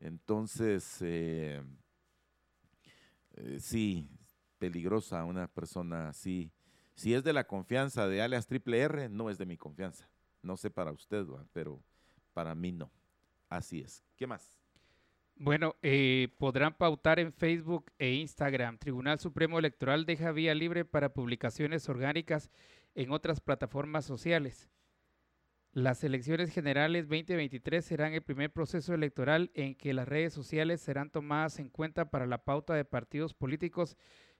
Entonces, eh, eh, sí, peligrosa una persona así. Si es de la confianza de alias Triple R, no es de mi confianza. No sé para usted, pero para mí no. Así es. ¿Qué más? Bueno, eh, podrán pautar en Facebook e Instagram. Tribunal Supremo Electoral deja vía libre para publicaciones orgánicas en otras plataformas sociales. Las elecciones generales 2023 serán el primer proceso electoral en que las redes sociales serán tomadas en cuenta para la pauta de partidos políticos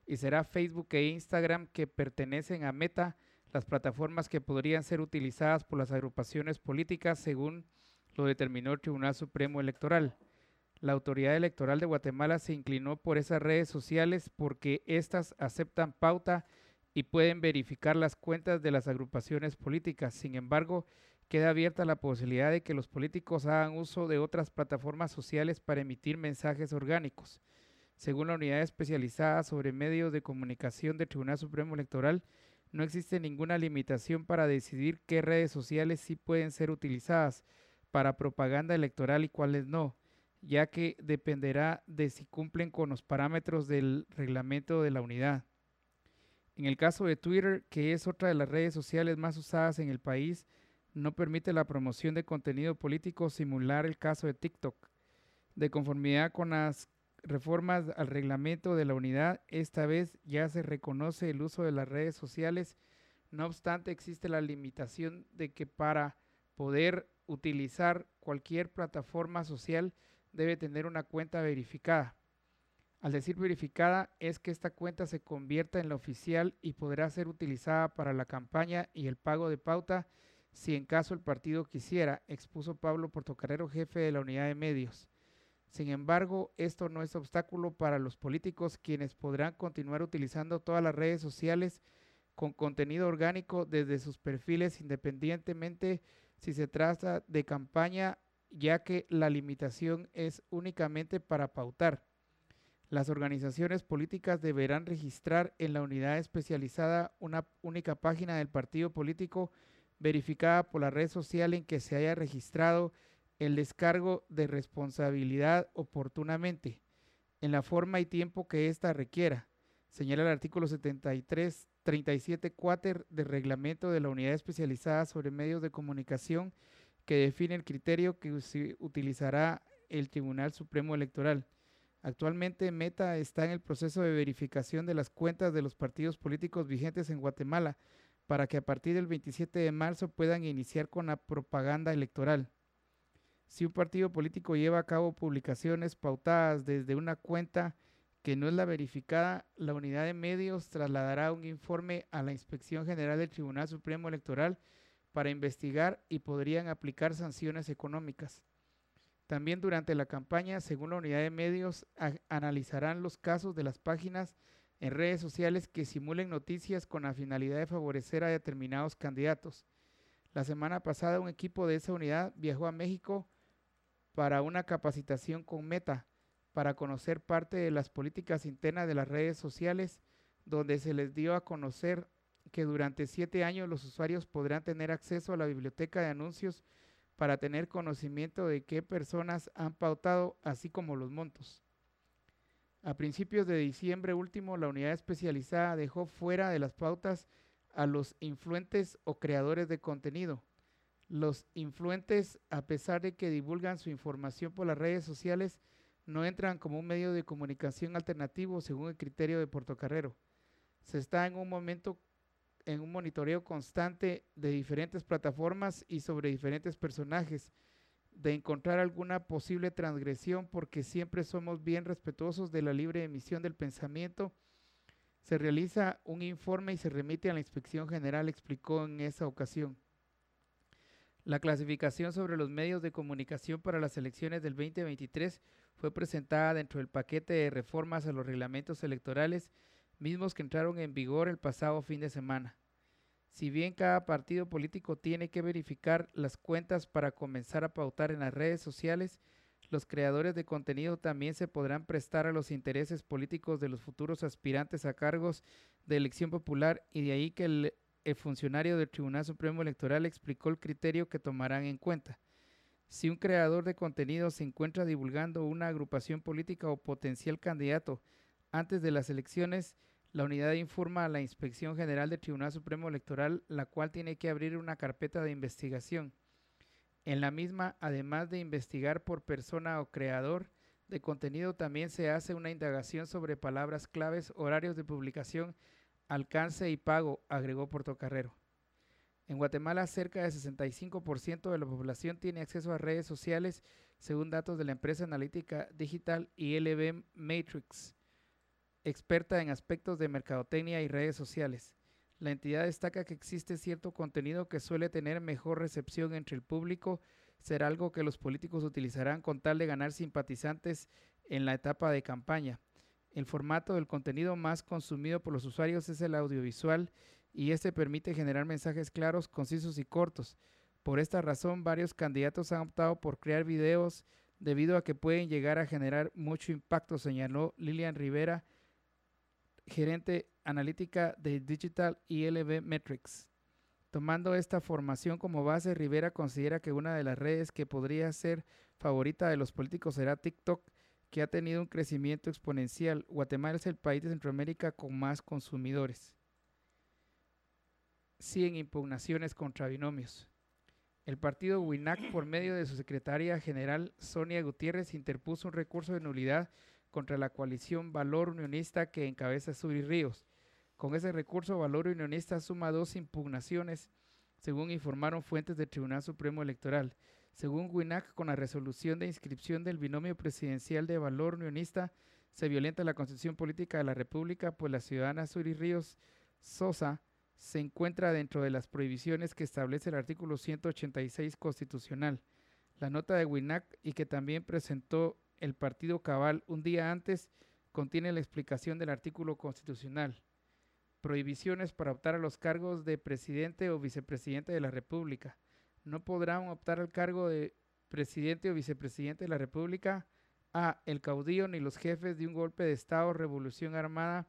y será Facebook e Instagram que pertenecen a Meta las plataformas que podrían ser utilizadas por las agrupaciones políticas según lo determinó el Tribunal Supremo Electoral. La Autoridad Electoral de Guatemala se inclinó por esas redes sociales porque éstas aceptan pauta y pueden verificar las cuentas de las agrupaciones políticas. Sin embargo, queda abierta la posibilidad de que los políticos hagan uso de otras plataformas sociales para emitir mensajes orgánicos. Según la unidad especializada sobre medios de comunicación del Tribunal Supremo Electoral, no existe ninguna limitación para decidir qué redes sociales sí pueden ser utilizadas para propaganda electoral y cuáles no, ya que dependerá de si cumplen con los parámetros del reglamento de la unidad. En el caso de Twitter, que es otra de las redes sociales más usadas en el país, no permite la promoción de contenido político similar el caso de TikTok. De conformidad con las reformas al reglamento de la unidad, esta vez ya se reconoce el uso de las redes sociales. No obstante, existe la limitación de que para poder utilizar cualquier plataforma social debe tener una cuenta verificada. Al decir verificada es que esta cuenta se convierta en la oficial y podrá ser utilizada para la campaña y el pago de pauta si en caso el partido quisiera, expuso Pablo Portocarrero, jefe de la unidad de medios. Sin embargo, esto no es obstáculo para los políticos quienes podrán continuar utilizando todas las redes sociales con contenido orgánico desde sus perfiles independientemente si se trata de campaña, ya que la limitación es únicamente para pautar. Las organizaciones políticas deberán registrar en la unidad especializada una única página del partido político verificada por la red social en que se haya registrado el descargo de responsabilidad oportunamente, en la forma y tiempo que ésta requiera, señala el artículo 73, 37 cuáter del reglamento de la unidad especializada sobre medios de comunicación que define el criterio que utilizará el Tribunal Supremo Electoral. Actualmente Meta está en el proceso de verificación de las cuentas de los partidos políticos vigentes en Guatemala, para que a partir del 27 de marzo puedan iniciar con la propaganda electoral. Si un partido político lleva a cabo publicaciones pautadas desde una cuenta que no es la verificada, la unidad de medios trasladará un informe a la Inspección General del Tribunal Supremo Electoral para investigar y podrían aplicar sanciones económicas. También durante la campaña, según la unidad de medios, analizarán los casos de las páginas en redes sociales que simulen noticias con la finalidad de favorecer a determinados candidatos. La semana pasada un equipo de esa unidad viajó a México para una capacitación con Meta para conocer parte de las políticas internas de las redes sociales, donde se les dio a conocer que durante siete años los usuarios podrán tener acceso a la biblioteca de anuncios para tener conocimiento de qué personas han pautado, así como los montos. A principios de diciembre último, la unidad especializada dejó fuera de las pautas a los influentes o creadores de contenido. Los influentes, a pesar de que divulgan su información por las redes sociales, no entran como un medio de comunicación alternativo según el criterio de Portocarrero. Se está en un momento en un monitoreo constante de diferentes plataformas y sobre diferentes personajes, de encontrar alguna posible transgresión porque siempre somos bien respetuosos de la libre emisión del pensamiento. Se realiza un informe y se remite a la inspección general, explicó en esa ocasión. La clasificación sobre los medios de comunicación para las elecciones del 2023 fue presentada dentro del paquete de reformas a los reglamentos electorales mismos que entraron en vigor el pasado fin de semana. Si bien cada partido político tiene que verificar las cuentas para comenzar a pautar en las redes sociales, los creadores de contenido también se podrán prestar a los intereses políticos de los futuros aspirantes a cargos de elección popular y de ahí que el, funcionario del Tribunal Supremo Electoral explicó el criterio que tomarán en cuenta. Si un creador de contenido se encuentra divulgando una agrupación política o potencial candidato antes de las elecciones, la unidad informa a la Inspección General del Tribunal Supremo Electoral, la cual tiene que abrir una carpeta de investigación. En la misma, además de investigar por persona o creador de contenido, también se hace una indagación sobre palabras claves, horarios de publicación, alcance y pago, agregó Portocarrero. En Guatemala, cerca del 65% de la población tiene acceso a redes sociales, según datos de la empresa analítica digital ILB Matrix experta en aspectos de mercadotecnia y redes sociales. La entidad destaca que existe cierto contenido que suele tener mejor recepción entre el público, será algo que los políticos utilizarán con tal de ganar simpatizantes en la etapa de campaña. El formato del contenido más consumido por los usuarios es el audiovisual y este permite generar mensajes claros, concisos y cortos. Por esta razón, varios candidatos han optado por crear videos debido a que pueden llegar a generar mucho impacto, señaló Lilian Rivera, gerente analítica de Digital ILB Metrics. Tomando esta formación como base, Rivera considera que una de las redes que podría ser favorita de los políticos será TikTok, que ha tenido un crecimiento exponencial. Guatemala es el país de Centroamérica con más consumidores. 100 impugnaciones contra binomios. El partido WINAC, por medio de su secretaria general Sonia Gutiérrez, interpuso un recurso de nulidad contra la coalición Valor Unionista que encabeza Suri Ríos. Con ese recurso, Valor Unionista suma dos impugnaciones, según informaron fuentes del Tribunal Supremo Electoral. Según WINAC, con la resolución de inscripción del binomio presidencial de Valor Unionista, se violenta la constitución política de la República, pues la ciudadana Suri Ríos Sosa se encuentra dentro de las prohibiciones que establece el artículo 186 constitucional. La nota de WINAC y que también presentó el partido Cabal un día antes contiene la explicación del artículo constitucional. Prohibiciones para optar a los cargos de presidente o vicepresidente de la República. No podrán optar al cargo de presidente o vicepresidente de la República a el caudillo ni los jefes de un golpe de Estado, revolución armada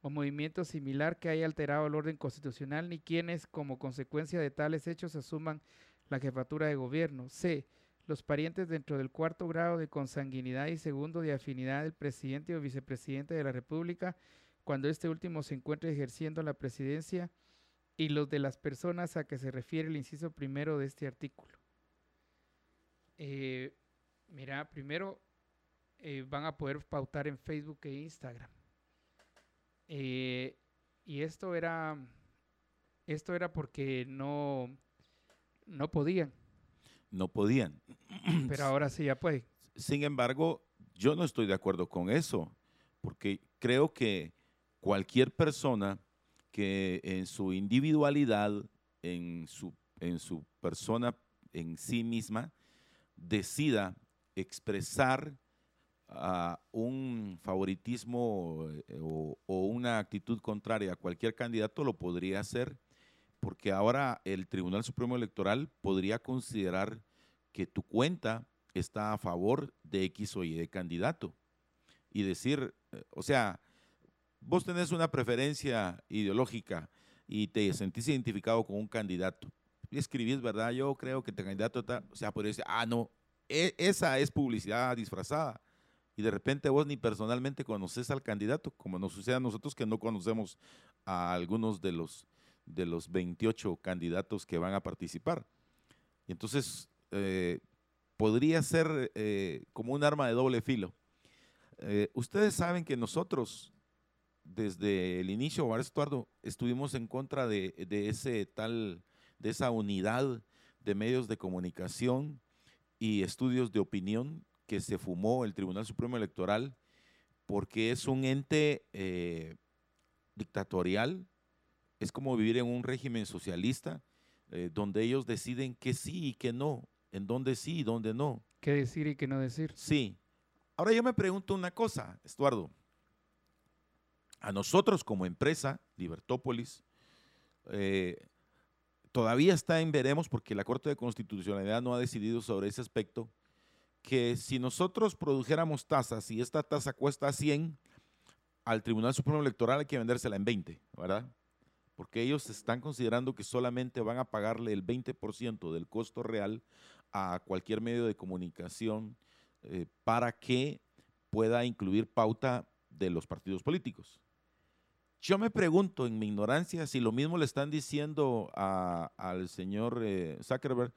o movimiento similar que haya alterado el orden constitucional, ni quienes, como consecuencia de tales hechos, asuman la jefatura de gobierno. C los parientes dentro del cuarto grado de consanguinidad y segundo de afinidad del presidente o vicepresidente de la República cuando este último se encuentre ejerciendo la presidencia y los de las personas a que se refiere el inciso primero de este artículo. Eh, mira, primero eh, van a poder pautar en Facebook e Instagram. Eh, y esto era, esto era porque no, no podían no podían. Pero ahora sí ya puede. Sin embargo, yo no estoy de acuerdo con eso, porque creo que cualquier persona que en su individualidad, en su, en su persona en sí misma, decida expresar a un favoritismo eh, o, o una actitud contraria a cualquier candidato lo podría hacer, porque ahora el Tribunal Supremo Electoral podría considerar que tu cuenta está a favor de X o Y de candidato. Y decir, eh, o sea, vos tenés una preferencia ideológica y te sentís identificado con un candidato. Y escribís, ¿verdad? Yo creo que tu candidato está, o sea, podría decir, ah, no, e, esa es publicidad disfrazada y de repente vos ni personalmente conoces al candidato, como nos sucede a nosotros que no conocemos a algunos de los, de los 28 candidatos que van a participar. Y entonces eh, podría ser eh, como un arma de doble filo. Eh, ustedes saben que nosotros, desde el inicio, Estuardo, estuvimos en contra de, de, ese tal, de esa unidad de medios de comunicación y estudios de opinión que se fumó el Tribunal Supremo Electoral porque es un ente dictatorial, es como vivir en un régimen socialista eh, donde ellos deciden que sí y que no, en dónde sí y dónde no. ¿Qué decir y qué no decir? Sí. Ahora yo me pregunto una cosa, Estuardo. A nosotros como empresa, Libertópolis, eh, todavía está en veremos porque la Corte de Constitucionalidad no ha decidido sobre ese aspecto que si nosotros produjéramos tasas y esta tasa cuesta 100, al Tribunal Supremo Electoral hay que vendérsela en 20, ¿verdad? Porque ellos están considerando que solamente van a pagarle el 20% del costo real a cualquier medio de comunicación eh, para que pueda incluir pauta de los partidos políticos. Yo me pregunto en mi ignorancia si lo mismo le están diciendo a, al señor eh, Zuckerberg,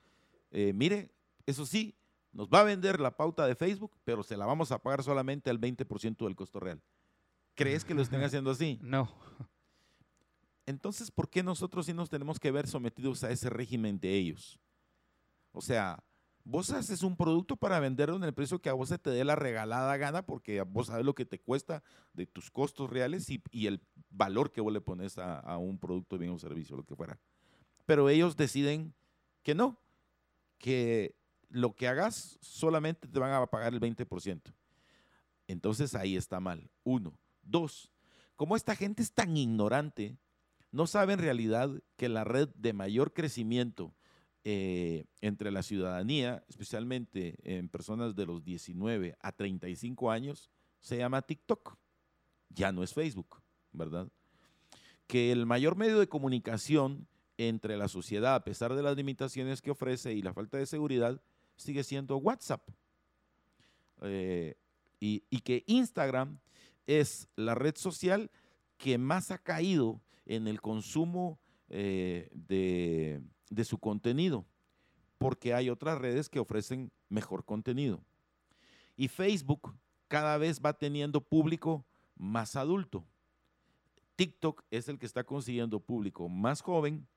eh, mire, eso sí, nos va a vender la pauta de Facebook, pero se la vamos a pagar solamente al 20% del costo real. ¿Crees que lo estén haciendo así? No. Entonces, ¿por qué nosotros sí nos tenemos que ver sometidos a ese régimen de ellos? O sea, vos haces un producto para venderlo en el precio que a vos se te dé la regalada gana, porque vos sabes lo que te cuesta de tus costos reales y, el valor que vos le pones a, a un producto, bien o servicio, lo que fuera. Pero ellos deciden que no, que lo que hagas solamente te van a pagar el 20%. Entonces ahí está mal. Uno. Dos, como esta gente es tan ignorante, no sabe en realidad que la red de mayor crecimiento eh, entre la ciudadanía, especialmente en personas de los 19 a 35 años, se llama TikTok. Ya no es Facebook, ¿verdad? Que el mayor medio de comunicación entre la sociedad, a pesar de las limitaciones que ofrece y la falta de seguridad, sigue siendo WhatsApp. Eh, y, y, que Instagram es la red social que más ha caído en el consumo eh, de, su contenido, porque hay otras redes que ofrecen mejor contenido. Y Facebook cada vez va teniendo público más adulto. TikTok es el que está consiguiendo público más joven.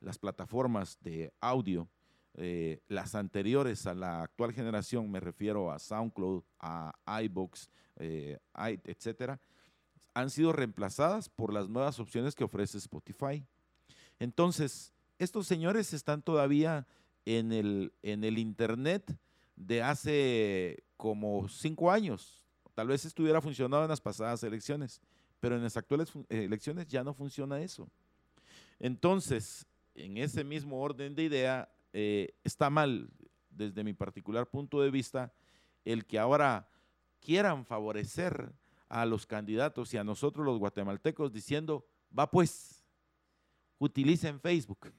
Las plataformas de audio eh, las anteriores a la actual generación, me refiero a SoundCloud, a iBox, eh, etcétera, han sido reemplazadas por las nuevas opciones que ofrece Spotify. Entonces, estos señores están todavía en el, en el Internet de hace como cinco años. Tal vez estuviera funcionando en las pasadas elecciones, pero en las actuales elecciones ya no funciona eso. Entonces, en ese mismo orden de idea, eh, está mal desde mi particular punto de vista el que ahora quieran favorecer a los candidatos y a nosotros los guatemaltecos diciendo, va pues, utilicen Facebook,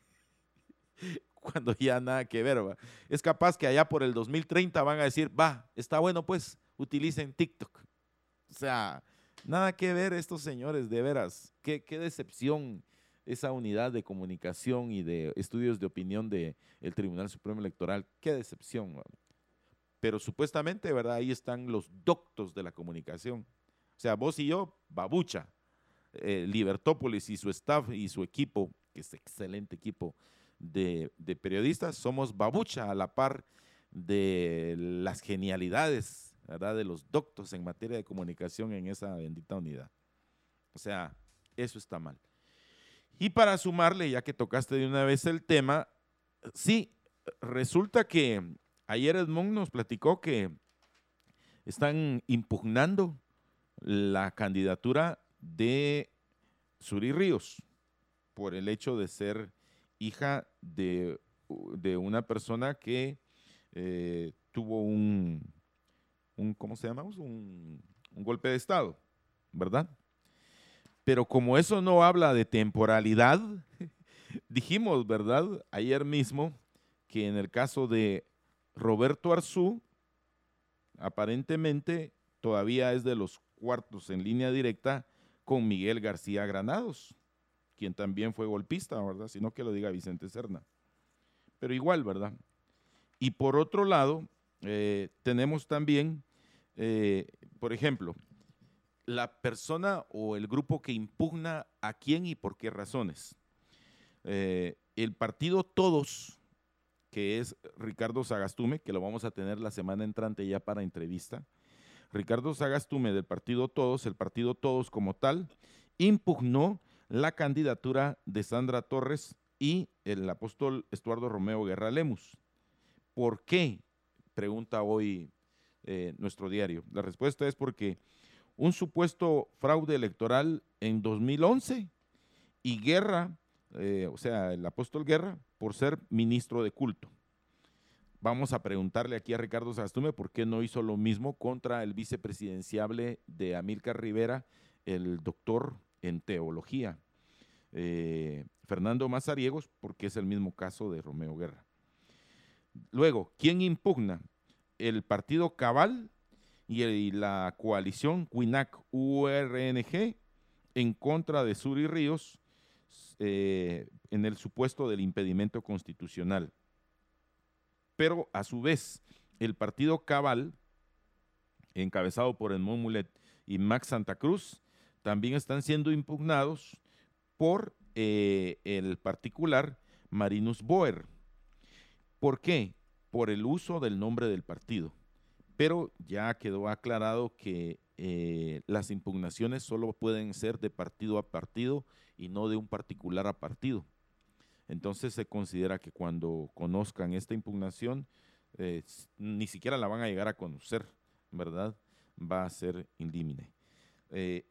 cuando ya nada que ver. ¿va? Es capaz que allá por el 2030 van a decir, va, está bueno pues, utilicen TikTok. O sea, nada que ver estos señores, de veras, qué, qué decepción esa unidad de comunicación y de estudios de opinión del el Tribunal Supremo Electoral. Qué decepción. Pero supuestamente, ¿verdad? Ahí están los doctos de la comunicación. O sea, vos y yo, babucha. Eh, Libertópolis y su staff y su equipo, que es excelente equipo de, periodistas, somos babucha a la par de las genialidades, ¿verdad? De los doctos en materia de comunicación en esa bendita unidad. O sea, eso está mal. Y para sumarle, ya que tocaste de una vez el tema, sí, resulta que ayer Edmond nos platicó que están impugnando la candidatura de Suri Ríos por el hecho de ser hija de, una persona que eh, tuvo un, un, ¿cómo se llama? Un, un golpe de Estado, ¿verdad? Pero como eso no habla de temporalidad, dijimos, ¿verdad? Ayer mismo que en el caso de Roberto Arzú, aparentemente todavía es de los cuartos en línea directa con Miguel García Granados, quien también fue golpista, ¿verdad? Sino que lo diga Vicente Serna. Pero igual, ¿verdad? Y por otro lado, eh, tenemos también, eh, por ejemplo, la persona o el grupo que impugna a quién y por qué razones. Eh, el partido Todos, que es Ricardo Sagastume, que lo vamos a tener la semana entrante ya para entrevista. Ricardo Sagastume del partido Todos, el partido Todos como tal, impugnó la candidatura de Sandra Torres y el apóstol Estuardo Romeo Guerra Lemus. ¿Por qué? Pregunta hoy eh, nuestro diario. La respuesta es porque un supuesto fraude electoral en 2011 y Guerra, eh, o sea, el apóstol Guerra, por ser ministro de culto. Vamos a preguntarle aquí a Ricardo Sastume por qué no hizo lo mismo contra el vicepresidenciable de Amílcar Rivera, el doctor en teología, eh, Fernando Mazariegos, porque es el mismo caso de Romeo Guerra. Luego, ¿quién impugna? El partido Cabal y, la coalición CUINAC-URNG en contra de Suri Ríos eh, en el supuesto del impedimento constitucional. Pero a su vez, el partido Cabal, encabezado por Edmond Mulet y Max Santa Cruz, también están siendo impugnados por eh, el particular Marinus Boer. ¿Por qué? Por el uso del nombre del partido pero ya quedó aclarado que eh, las impugnaciones solo pueden ser de partido a partido y no de un particular a partido. Entonces se considera que cuando conozcan esta impugnación, eh, ni siquiera la van a llegar a conocer, ¿verdad? Va a ser indímine. Eh,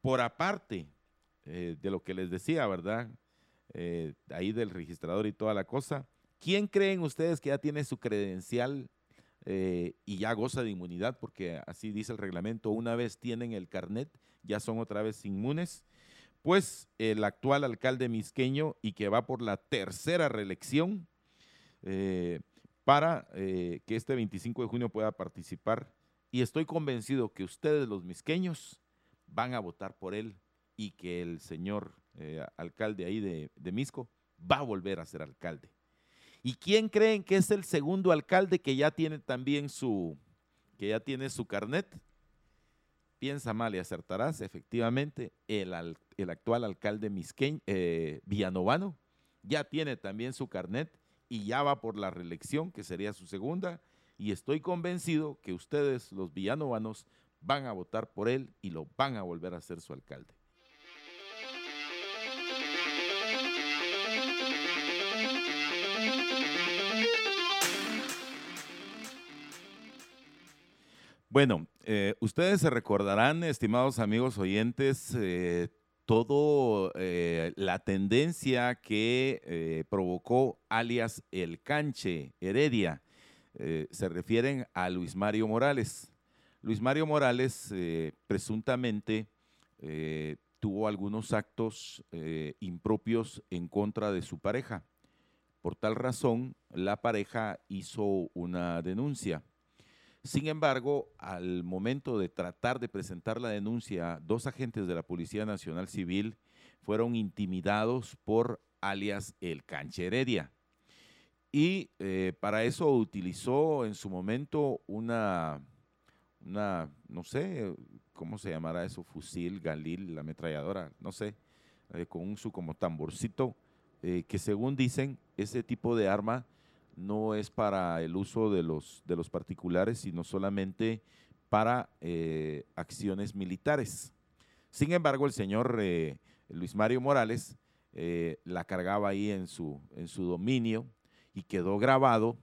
por aparte de lo que les decía, ¿verdad? ahí del registrador y toda la cosa, ¿quién creen ustedes que ya tiene su credencial eh, y ya goza de inmunidad, porque así dice el reglamento, una vez tienen el carnet, ya son otra vez inmunes, pues el actual alcalde misqueño y que va por la tercera reelección eh, para eh, que este 25 de junio pueda participar. Y estoy convencido que ustedes, los misqueños, van a votar por él y que el señor alcalde ahí de, de Misco va a volver a ser alcalde. ¿Y quién creen que es el segundo alcalde que ya tiene también su, que ya tiene su carnet? Piensa mal y acertarás, efectivamente, el, el actual alcalde misqueñ, eh, villanovano ya tiene también su carnet y ya va por la reelección, que sería su segunda, y estoy convencido que ustedes, los villanovanos, van a votar por él y lo van a volver a ser su alcalde. Bueno, eh, ustedes se recordarán, estimados amigos oyentes, eh, todo eh, la tendencia que provocó alias El Canche Heredia. se refieren a Luis Mario Morales. Luis Mario Morales presuntamente tuvo algunos actos impropios en contra de su pareja. Por tal razón, la pareja hizo una denuncia. Sin embargo, al momento de tratar de presentar la denuncia, dos agentes de la Policía Nacional Civil fueron intimidados por alias El Cancheredia. Y eh, para eso utilizó en su momento una, una, no sé, ¿cómo se llamará eso? Fusil, galil, la ametralladora, no sé, eh, con un su como tamborcito, eh, que según dicen, ese tipo de arma no es para el uso de los, particulares, sino solamente para eh, acciones militares. Sin embargo, el señor eh, Luis Mario Morales eh, la cargaba ahí en su, en su dominio y quedó grabado.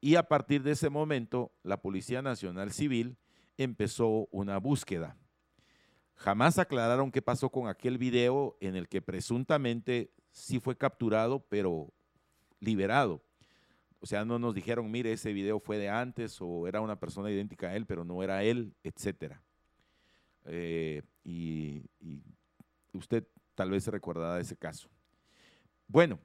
Y a partir de ese momento, la Policía Nacional Civil empezó una búsqueda. Jamás aclararon qué pasó con aquel video en el que presuntamente sí fue capturado, pero liberado. O sea, no nos dijeron, mire, ese video fue de antes o era una persona idéntica a él, pero no era él, etc. Eh, y, usted tal vez se recordará ese caso. Bueno,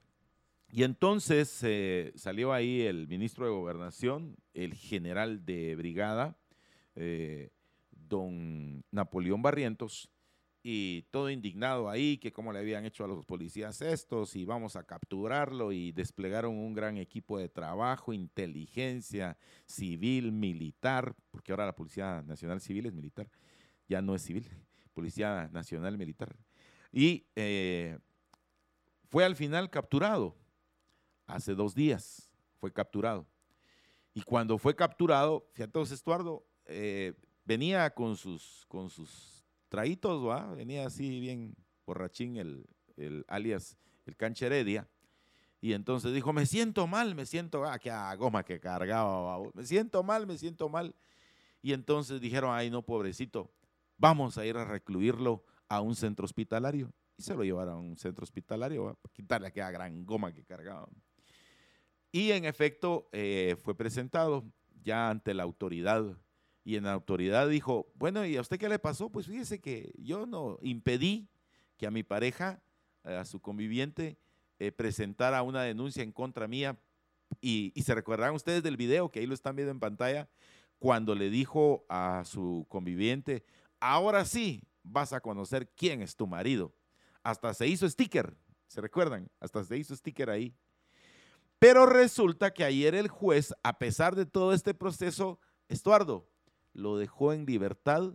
y entonces eh, salió ahí el ministro de Gobernación, el general de brigada, eh, don Napoleón Barrientos, y todo indignado ahí, que cómo le habían hecho a los policías estos, y vamos a capturarlo, y desplegaron un gran equipo de trabajo, inteligencia civil, militar, porque ahora la Policía Nacional Civil es militar, ya no es civil, Policía Nacional Militar. Y eh, fue al final capturado hace dos días fue capturado. Y cuando fue capturado, fíjate, Estuardo, eh, venía con sus, con sus traítos, ¿va? venía así bien borrachín el, el alias, el cancha Heredia. Y entonces dijo, me siento mal, me siento, ah, qué goma que cargaba, me siento mal, me siento mal. Y entonces dijeron, ay no, pobrecito, vamos a ir a recluirlo a un centro hospitalario. Y se lo llevaron a un centro hospitalario, para quitarle aquella gran goma que cargaba. Y en efecto eh, fue presentado ya ante la autoridad. Y en la autoridad dijo, bueno, ¿y a usted qué le pasó? Pues fíjese que yo no impedí que a mi pareja, a su conviviente, eh, presentara una denuncia en contra mía. Y, y se recordarán ustedes del video, que ahí lo están viendo en pantalla, cuando le dijo a su conviviente, ahora sí vas a conocer quién es tu marido. Hasta se hizo sticker, ¿se recuerdan? Hasta se hizo sticker ahí. Pero resulta que ayer el juez, a pesar de todo este proceso, Estuardo lo dejó en libertad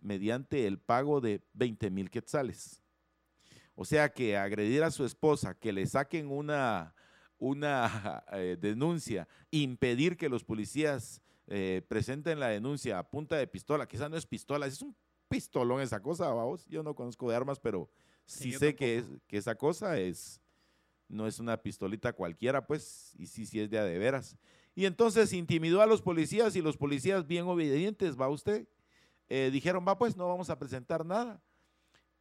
mediante el pago de 20 mil quetzales. O sea que agredir a su esposa, que le saquen una, una eh, denuncia, impedir que los policías eh, presenten la denuncia a punta de pistola, quizás no es pistola, es un pistolón esa cosa, vamos. Yo no conozco de armas, pero sí, sé que, es, que esa cosa es, no es una pistolita cualquiera, pues, y sí, sí es de a de veras. Y entonces intimidó a los policías y los policías bien obedientes, va usted, eh, dijeron, va pues, no vamos a presentar nada.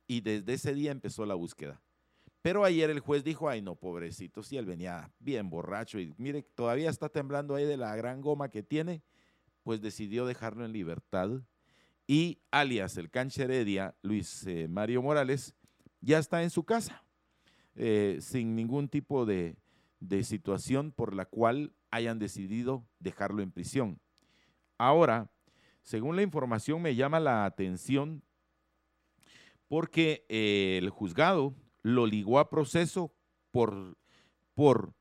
Y desde ese día empezó la búsqueda. Pero ayer el juez dijo, ay no, pobrecito, si él venía bien borracho y mire, todavía está temblando ahí de la gran goma que tiene, pues decidió dejarlo en libertad. Y alias el cancha Heredia, Luis eh, Mario Morales, ya está en su casa. Eh, sin ningún tipo de, situación por la cual hayan decidido dejarlo en prisión. Ahora, según la información, me llama la atención porque eh, el juzgado lo ligó a proceso por, por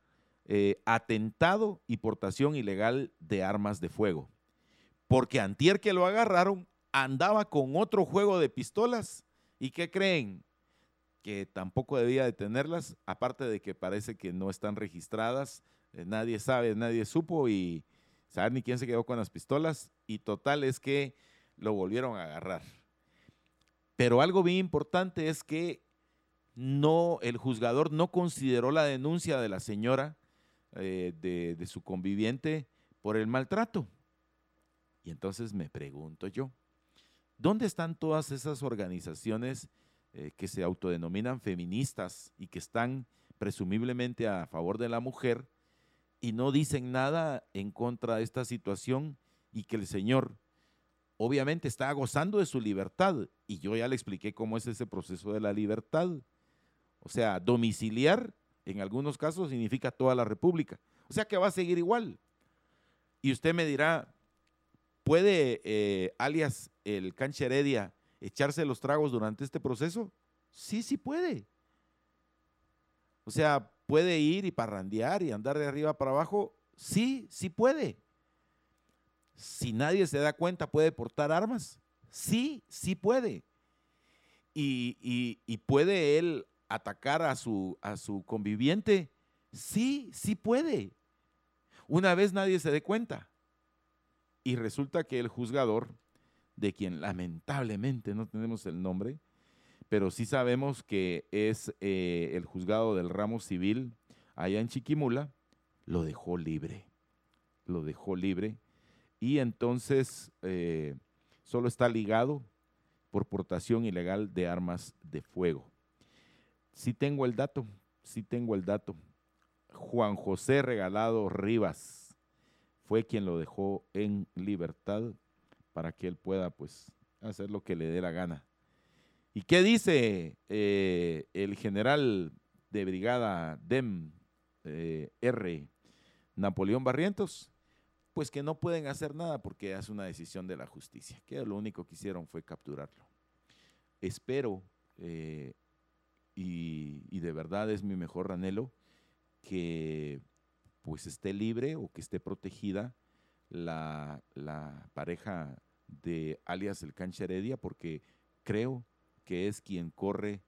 eh, atentado y portación ilegal de armas de fuego. Porque antier que lo agarraron, andaba con otro juego de pistolas. ¿Y qué creen? que tampoco debía de tenerlas, aparte de que parece que no están registradas, nadie sabe, nadie supo y saber ni quién se quedó con las pistolas y total es que lo volvieron a agarrar. Pero algo bien importante es que no, el juzgador no consideró la denuncia de la señora eh, de, de su conviviente por el maltrato. Y entonces me pregunto yo, ¿dónde están todas esas organizaciones? Eh, que se autodenominan feministas y que están presumiblemente a favor de la mujer y no dicen nada en contra de esta situación y que el Señor obviamente está gozando de su libertad y yo ya le expliqué cómo es ese proceso de la libertad. O sea, domiciliar en algunos casos significa toda la república. O sea que va a seguir igual. Y usted me dirá, ¿puede eh, alias el cancha Heredia echarse los tragos durante este proceso? Sí, sí puede. O sea, puede ir y parrandear y andar de arriba para abajo. Sí, sí puede. Si nadie se da cuenta, puede portar armas. Sí, sí puede. Y, y, puede él atacar a su, a su conviviente. Sí, sí puede. Una vez nadie se dé cuenta. Y resulta que el juzgador de quien lamentablemente no tenemos el nombre, pero sí sabemos que es eh, el juzgado del ramo civil allá en Chiquimula, lo dejó libre, lo dejó libre. Y entonces, eh, solo está ligado por portación ilegal de armas de fuego. Sí tengo el dato, sí tengo el dato. Juan José Regalado Rivas fue quien lo dejó en libertad para que él pueda pues hacer lo que le dé la gana. ¿Y qué dice eh, el general de brigada DEM eh, R, Napoleón Barrientos? Pues que no pueden hacer nada porque es una decisión de la justicia, que lo único que hicieron fue capturarlo. Espero, eh, y, de verdad es mi mejor anhelo, que pues esté libre o que esté protegida la, la pareja de alias el Cancha Heredia, porque creo que es quien corre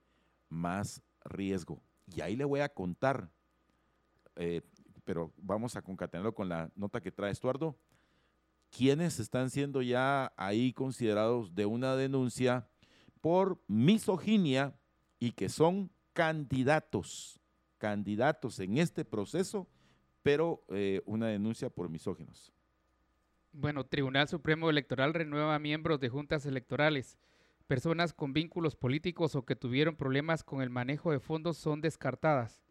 más riesgo. Y ahí le voy a contar, eh, pero vamos a concatenarlo con la nota que trae Estuardo. ¿Quiénes están siendo ya ahí considerados de una denuncia por misoginia y que son candidatos, candidatos en este proceso, pero eh, una denuncia por misóginos? Bueno, Tribunal Supremo Electoral renueva miembros de juntas electorales. Personas con vínculos políticos o que tuvieron problemas con el manejo de fondos son descartadas.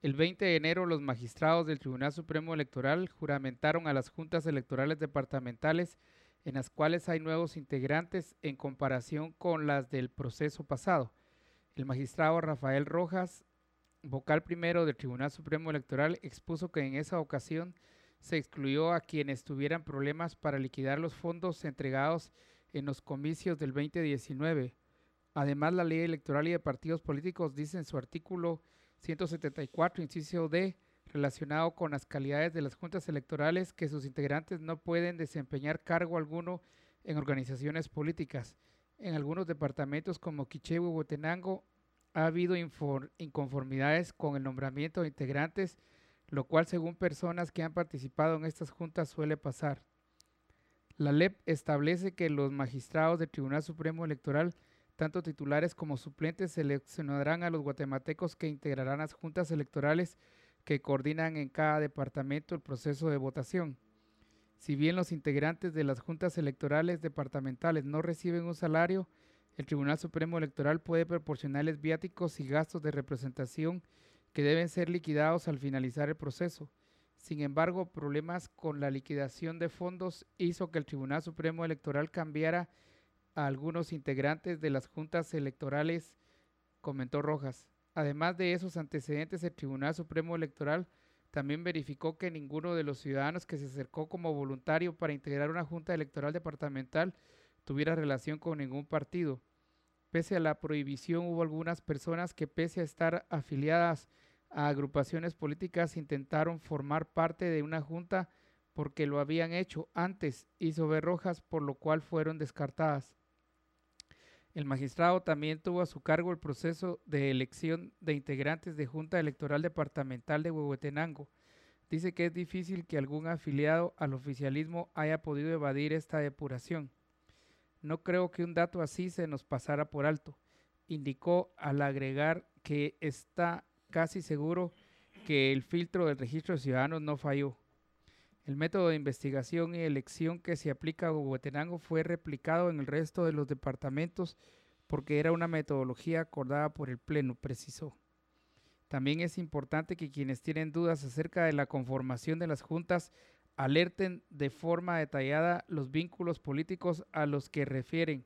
El 20 de enero los magistrados del Tribunal Supremo Electoral juramentaron a las juntas electorales departamentales en las cuales hay nuevos integrantes en comparación con las del proceso pasado. El magistrado Rafael Rojas, vocal primero del Tribunal Supremo Electoral, expuso que en esa ocasión se excluyó a quienes tuvieran problemas para liquidar los fondos entregados en los comicios del 2019. Además, la ley electoral y de partidos políticos dice en su artículo 174, inciso D, relacionado con las calidades de las juntas electorales, que sus integrantes no pueden desempeñar cargo alguno en organizaciones políticas. En algunos departamentos como Quiché y Huehuetenango ha habido inconformidades con el nombramiento de integrantes, lo cual según personas que han participado en estas juntas suele pasar. La LEP establece que los magistrados del Tribunal Supremo Electoral, tanto titulares como suplentes, seleccionarán a los guatemaltecos que integrarán las juntas electorales que coordinan en cada departamento el proceso de votación. Si bien los integrantes de las juntas electorales departamentales no reciben un salario, el Tribunal Supremo Electoral puede proporcionarles viáticos y gastos de representación que deben ser liquidados al finalizar el proceso. Sin embargo, problemas con la liquidación de fondos hizo que el Tribunal Supremo Electoral cambiara a algunos integrantes de las juntas electorales, comentó Rojas. Además de esos antecedentes, el Tribunal Supremo Electoral también verificó que ninguno de los ciudadanos que se acercó como voluntario para integrar una junta electoral departamental tuviera relación con ningún partido. Pese a la prohibición, hubo algunas personas que, pese a estar afiliadas agrupaciones políticas intentaron formar parte de una junta porque lo habían hecho antes, hizo ver rojas, por lo cual fueron descartadas. El magistrado también tuvo a su cargo el proceso de elección de integrantes de Junta Electoral Departamental de Huehuetenango. Dice que es difícil que algún afiliado al oficialismo haya podido evadir esta depuración. No creo que un dato así se nos pasara por alto, indicó al agregar que está casi seguro que el filtro del registro de ciudadanos no falló. El método de investigación y elección que se aplica a Huehuetenango fue replicado en el resto de los departamentos porque era una metodología acordada por el Pleno, precisó. También es importante que quienes tienen dudas acerca de la conformación de las juntas alerten de forma detallada los vínculos políticos a los que refieren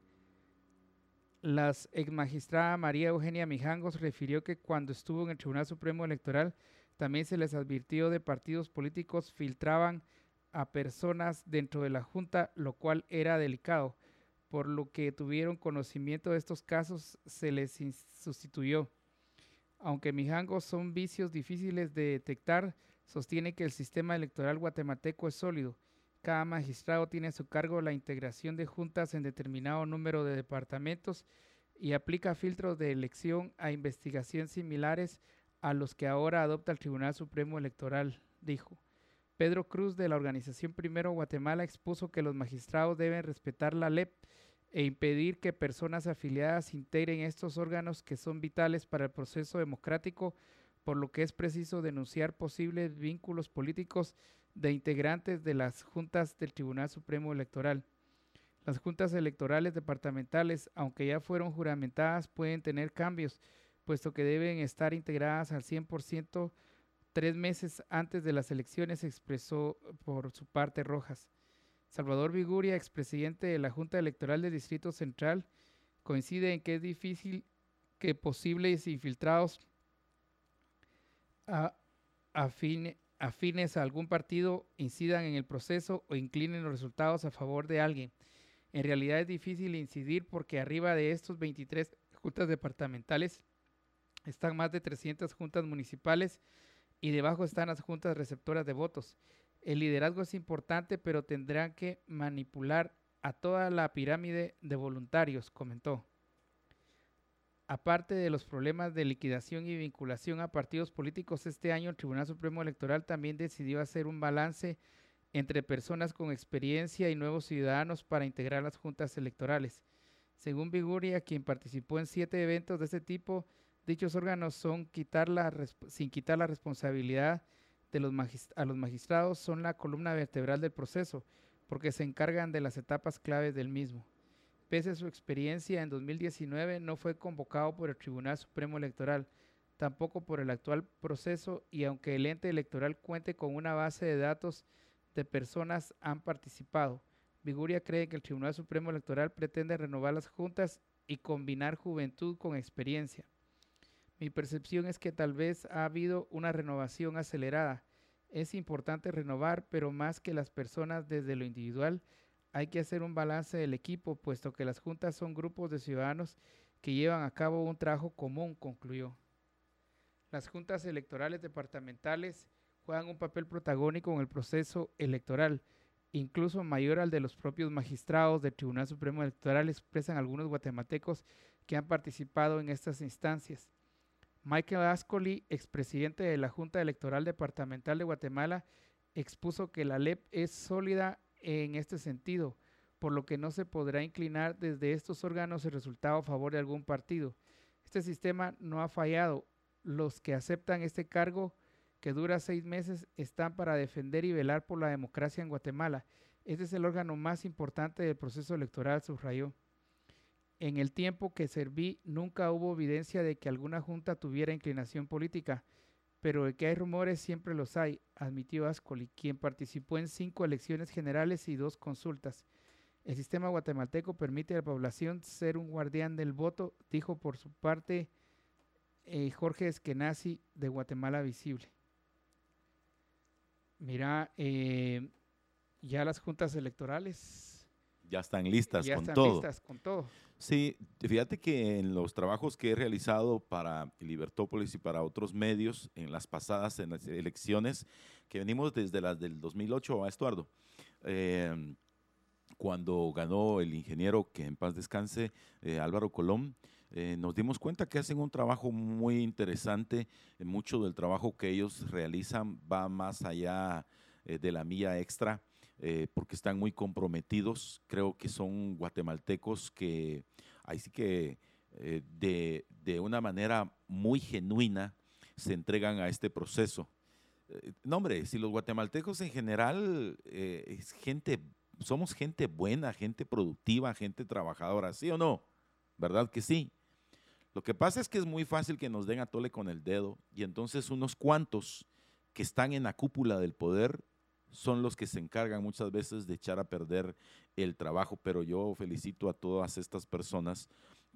la ex magistrada María Eugenia Mijangos refirió que cuando estuvo en el Tribunal Supremo Electoral también se les advirtió de partidos políticos filtraban a personas dentro de la Junta, lo cual era delicado. Por lo que tuvieron conocimiento de estos casos, se les sustituyó. Aunque Mijangos son vicios difíciles de detectar, sostiene que el sistema electoral guatemalteco es sólido cada magistrado tiene a su cargo la integración de juntas en determinado número de departamentos y aplica filtros de elección a investigación similares a los que ahora adopta el Tribunal Supremo Electoral, dijo. Pedro Cruz de la organización Primero Guatemala expuso que los magistrados deben respetar la LEP e impedir que personas afiliadas integren estos órganos que son vitales para el proceso democrático, por lo que es preciso denunciar posibles vínculos políticos de integrantes de las juntas del Tribunal Supremo Electoral. Las juntas electorales departamentales, aunque ya fueron juramentadas, pueden tener cambios, puesto que deben estar integradas al 100% tres meses antes de las elecciones, expresó por su parte Rojas. Salvador Viguria, expresidente de la Junta Electoral del Distrito Central, coincide en que es difícil que posibles infiltrados afines a algún partido incidan en el proceso o inclinen los resultados a favor de alguien. En realidad es difícil incidir porque arriba de estos 23 juntas departamentales están más de 300 juntas municipales y debajo están las juntas receptoras de votos. El liderazgo es importante, pero tendrán que manipular a toda la pirámide de voluntarios, comentó. Aparte de los problemas de liquidación y vinculación a partidos políticos, este año el Tribunal Supremo Electoral también decidió hacer un balance entre personas con experiencia y nuevos ciudadanos para integrar las juntas electorales. Según Viguria, quien participó en siete eventos de este tipo, dichos órganos son quitar la, sin quitar la responsabilidad de los a los magistrados, son la columna vertebral del proceso, porque se encargan de las etapas claves del mismo. Pese a su experiencia en 2019, no fue convocado por el Tribunal Supremo Electoral, tampoco por el actual proceso y aunque el ente electoral cuente con una base de datos de personas han participado, Viguria cree que el Tribunal Supremo Electoral pretende renovar las juntas y combinar juventud con experiencia. Mi percepción es que tal vez ha habido una renovación acelerada. Es importante renovar, pero más que las personas desde lo individual, hay que hacer un balance del equipo, puesto que las juntas son grupos de ciudadanos que llevan a cabo un trabajo común, concluyó. Las juntas electorales departamentales juegan un papel protagónico en el proceso electoral, incluso mayor al de los propios magistrados del Tribunal Supremo Electoral, expresan algunos guatemaltecos que han participado en estas instancias. Michael Ascoli, expresidente de la Junta Electoral Departamental de Guatemala, expuso que la LEP es sólida en este sentido, por lo que no se podrá inclinar desde estos órganos el resultado a favor de algún partido. Este sistema no ha fallado. Los que aceptan este cargo, que dura seis meses, están para defender y velar por la democracia en Guatemala. Este es el órgano más importante del proceso electoral, subrayó. En el tiempo que serví, nunca hubo evidencia de que alguna junta tuviera inclinación política pero de que hay rumores siempre los hay, admitió Ascoli, quien participó en cinco elecciones generales y dos consultas. El sistema guatemalteco permite a la población ser un guardián del voto, dijo por su parte eh, Jorge Eskenazi de Guatemala Visible. Mira, eh, ya las juntas electorales. Ya están listas ya con están todo. listas con todo. Sí, fíjate que en los trabajos que he realizado para Libertópolis y para otros medios en las pasadas en las elecciones, que venimos desde las del 2008 a Estuardo, em, cuando ganó el ingeniero, que en paz descanse, eh, Álvaro Colón, eh, nos dimos cuenta que hacen un trabajo muy interesante. Mucho del trabajo que ellos realizan va más allá eh, de la milla extra eh, porque están muy comprometidos. Creo que son guatemaltecos que, ahí que eh, de, una manera muy genuina se entregan a este proceso. Eh, no, hombre, si los guatemaltecos en general es gente, somos gente buena, gente productiva, gente trabajadora, ¿sí o no? ¿Verdad que sí? Lo que pasa es que es muy fácil que nos den a tole con el dedo y entonces unos cuantos que están en la cúpula del poder son los que se encargan muchas veces de echar a perder el trabajo, pero yo felicito a todas estas personas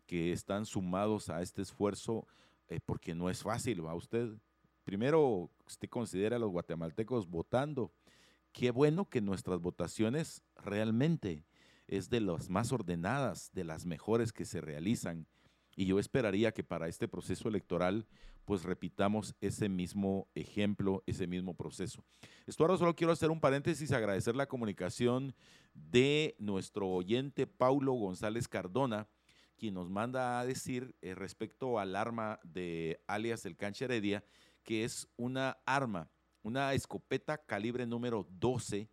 que están sumados a este esfuerzo, eh, porque no es fácil, va usted. Primero, usted considera a los guatemaltecos votando. Qué bueno que nuestras votaciones realmente es de las más ordenadas, de las mejores que se realizan. Y yo esperaría que para este proceso electoral pues repitamos ese mismo ejemplo, ese mismo proceso. Estuardo, solo quiero hacer un paréntesis, agradecer la comunicación de nuestro oyente Paulo González Cardona, quien nos manda a decir eh, respecto al arma de alias el Cancha Heredia, que es una arma, una escopeta calibre número 12,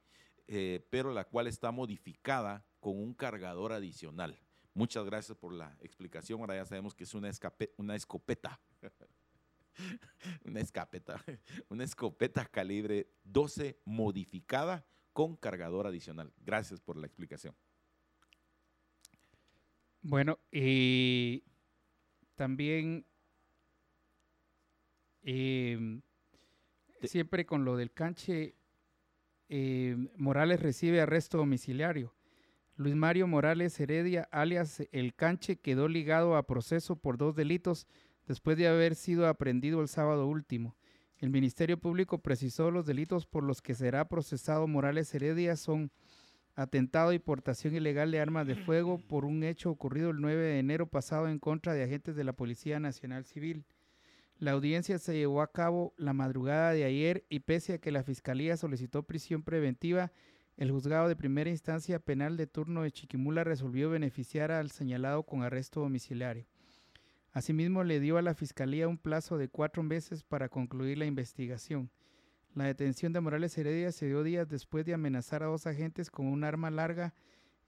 eh, pero la cual está modificada con un cargador adicional. Muchas gracias por la explicación. Ahora ya sabemos que es una, una escopeta. una escopeta, una escopeta calibre 12 modificada con cargador adicional. Gracias por la explicación. Bueno, y también em, siempre con lo del canche, em, Morales recibe arresto domiciliario. Luis Mario Morales Heredia, alias El Canche, quedó ligado a proceso por dos delitos después de haber sido aprendido el sábado último. El Ministerio Público precisó los delitos por los que será procesado Morales Heredia son atentado y portación ilegal de armas de fuego por un hecho ocurrido el 9 de enero pasado en contra de agentes de la Policía Nacional Civil. La audiencia se llevó a cabo la madrugada de ayer y pese a que la Fiscalía solicitó prisión preventiva, el juzgado de primera instancia penal de turno de Chiquimula resolvió beneficiar al señalado con arresto domiciliario. Asimismo, le dio a la Fiscalía un plazo de cuatro meses para concluir la investigación. La detención de Morales Heredia se dio días después de amenazar a dos agentes con un arma larga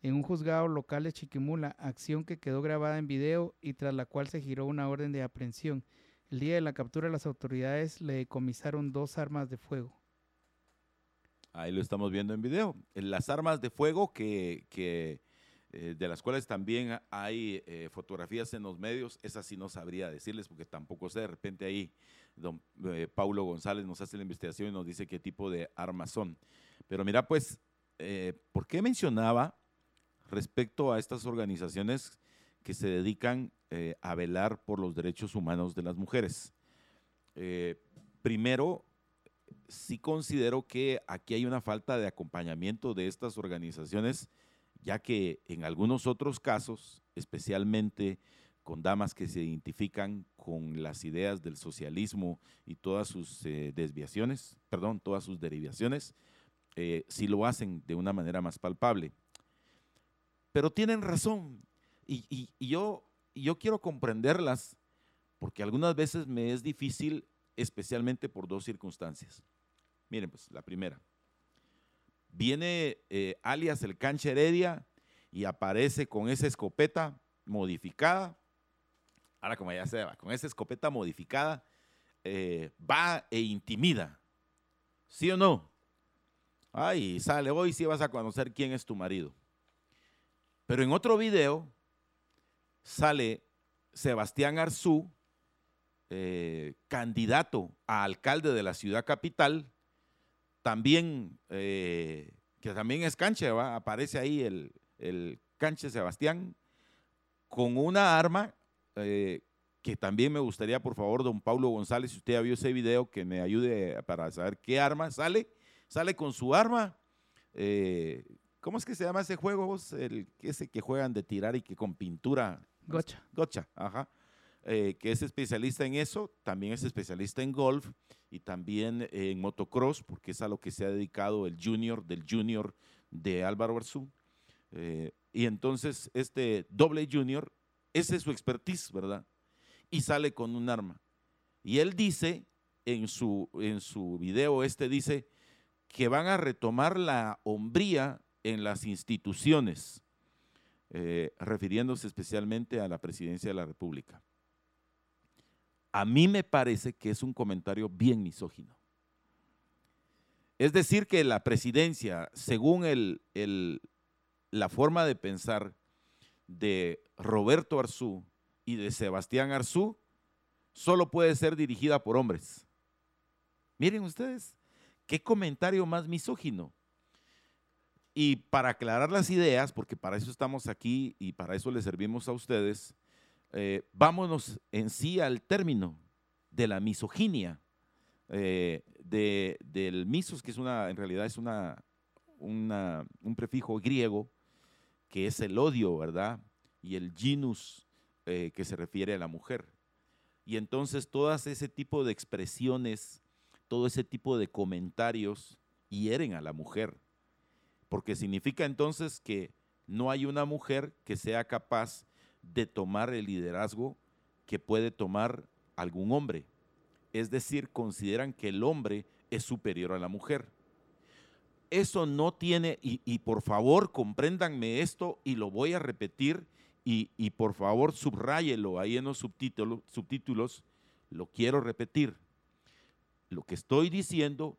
en un juzgado local de Chiquimula, acción que quedó grabada en video y tras la cual se giró una orden de aprehensión. El día de la captura las autoridades le decomisaron dos armas de fuego. Ahí lo estamos viendo en video. Las armas de fuego que, eh, de las cuales también hay eh, fotografías en los medios, esas sí no sabría decirles porque tampoco sé, de repente ahí don eh, Paulo González nos hace la investigación y nos dice qué tipo de armas son. Pero mira pues, ¿por qué mencionaba respecto a estas organizaciones que se dedican a velar por los derechos humanos de las mujeres? primero, sí considero que aquí hay una falta de acompañamiento de estas organizaciones, ya que en algunos otros casos, especialmente con damas que se identifican con las ideas del socialismo y todas sus eh, desviaciones, perdón, todas sus derivaciones, eh, sí lo hacen de una manera más palpable. Pero tienen razón y, yo, yo quiero comprenderlas porque algunas veces me es difícil, especialmente por dos circunstancias. Miren, pues la primera. Viene eh, alias el cancha Heredia y aparece con esa escopeta modificada. Ahora como ya se va, con esa escopeta modificada, eh, va e intimida. ¿Sí o no? Ay, sale, hoy sí vas a conocer quién es tu marido. Pero en otro video sale Sebastián Arzú, eh, candidato a alcalde de la ciudad capital, también, eh, que también es canche, aparece ahí el, el, canche Sebastián, con una arma eh, que también me gustaría, por favor, don Paulo González, si usted ya vio ese video, que me ayude para saber qué arma sale. Sale con su arma. Eh, ¿Cómo es que se llama ese juego vos? El, ese que juegan de tirar y que con pintura. Gocha. Gocha, ajá. Que es especialista en eso, también es especialista en golf y también en motocross, porque es a lo que se ha dedicado el junior del junior de Álvaro Arzú. Eh, y entonces este doble junior, ese es su expertise, ¿verdad? Y sale con un arma. Y él dice, en su, en su video este dice, que van a retomar la hombría en las instituciones, eh, refiriéndose especialmente a la presidencia de la República a mí me parece que es un comentario bien misógino. Es decir, que la presidencia, según la forma de pensar de Roberto Arzú y de Sebastián Arzú, solo puede ser dirigida por hombres. Miren ustedes, qué comentario más misógino. Y para aclarar las ideas, porque para eso estamos aquí y para eso le servimos a ustedes, eh, vámonos en sí al término de la misoginia, eh, del misos, que es una, en realidad es una, un prefijo griego, que es el odio, ¿verdad? Y el genus, eh, que se refiere a la mujer. Y entonces todas ese tipo de expresiones, todo ese tipo de comentarios hieren a la mujer, porque significa entonces que no hay una mujer que sea capaz de tomar el liderazgo que puede tomar algún hombre. Es decir, consideran que el hombre es superior a la mujer. Eso no tiene, y, por favor compréndanme esto y lo voy a repetir y, por favor subráyelo ahí en los subtítulos, lo quiero repetir. Lo que estoy diciendo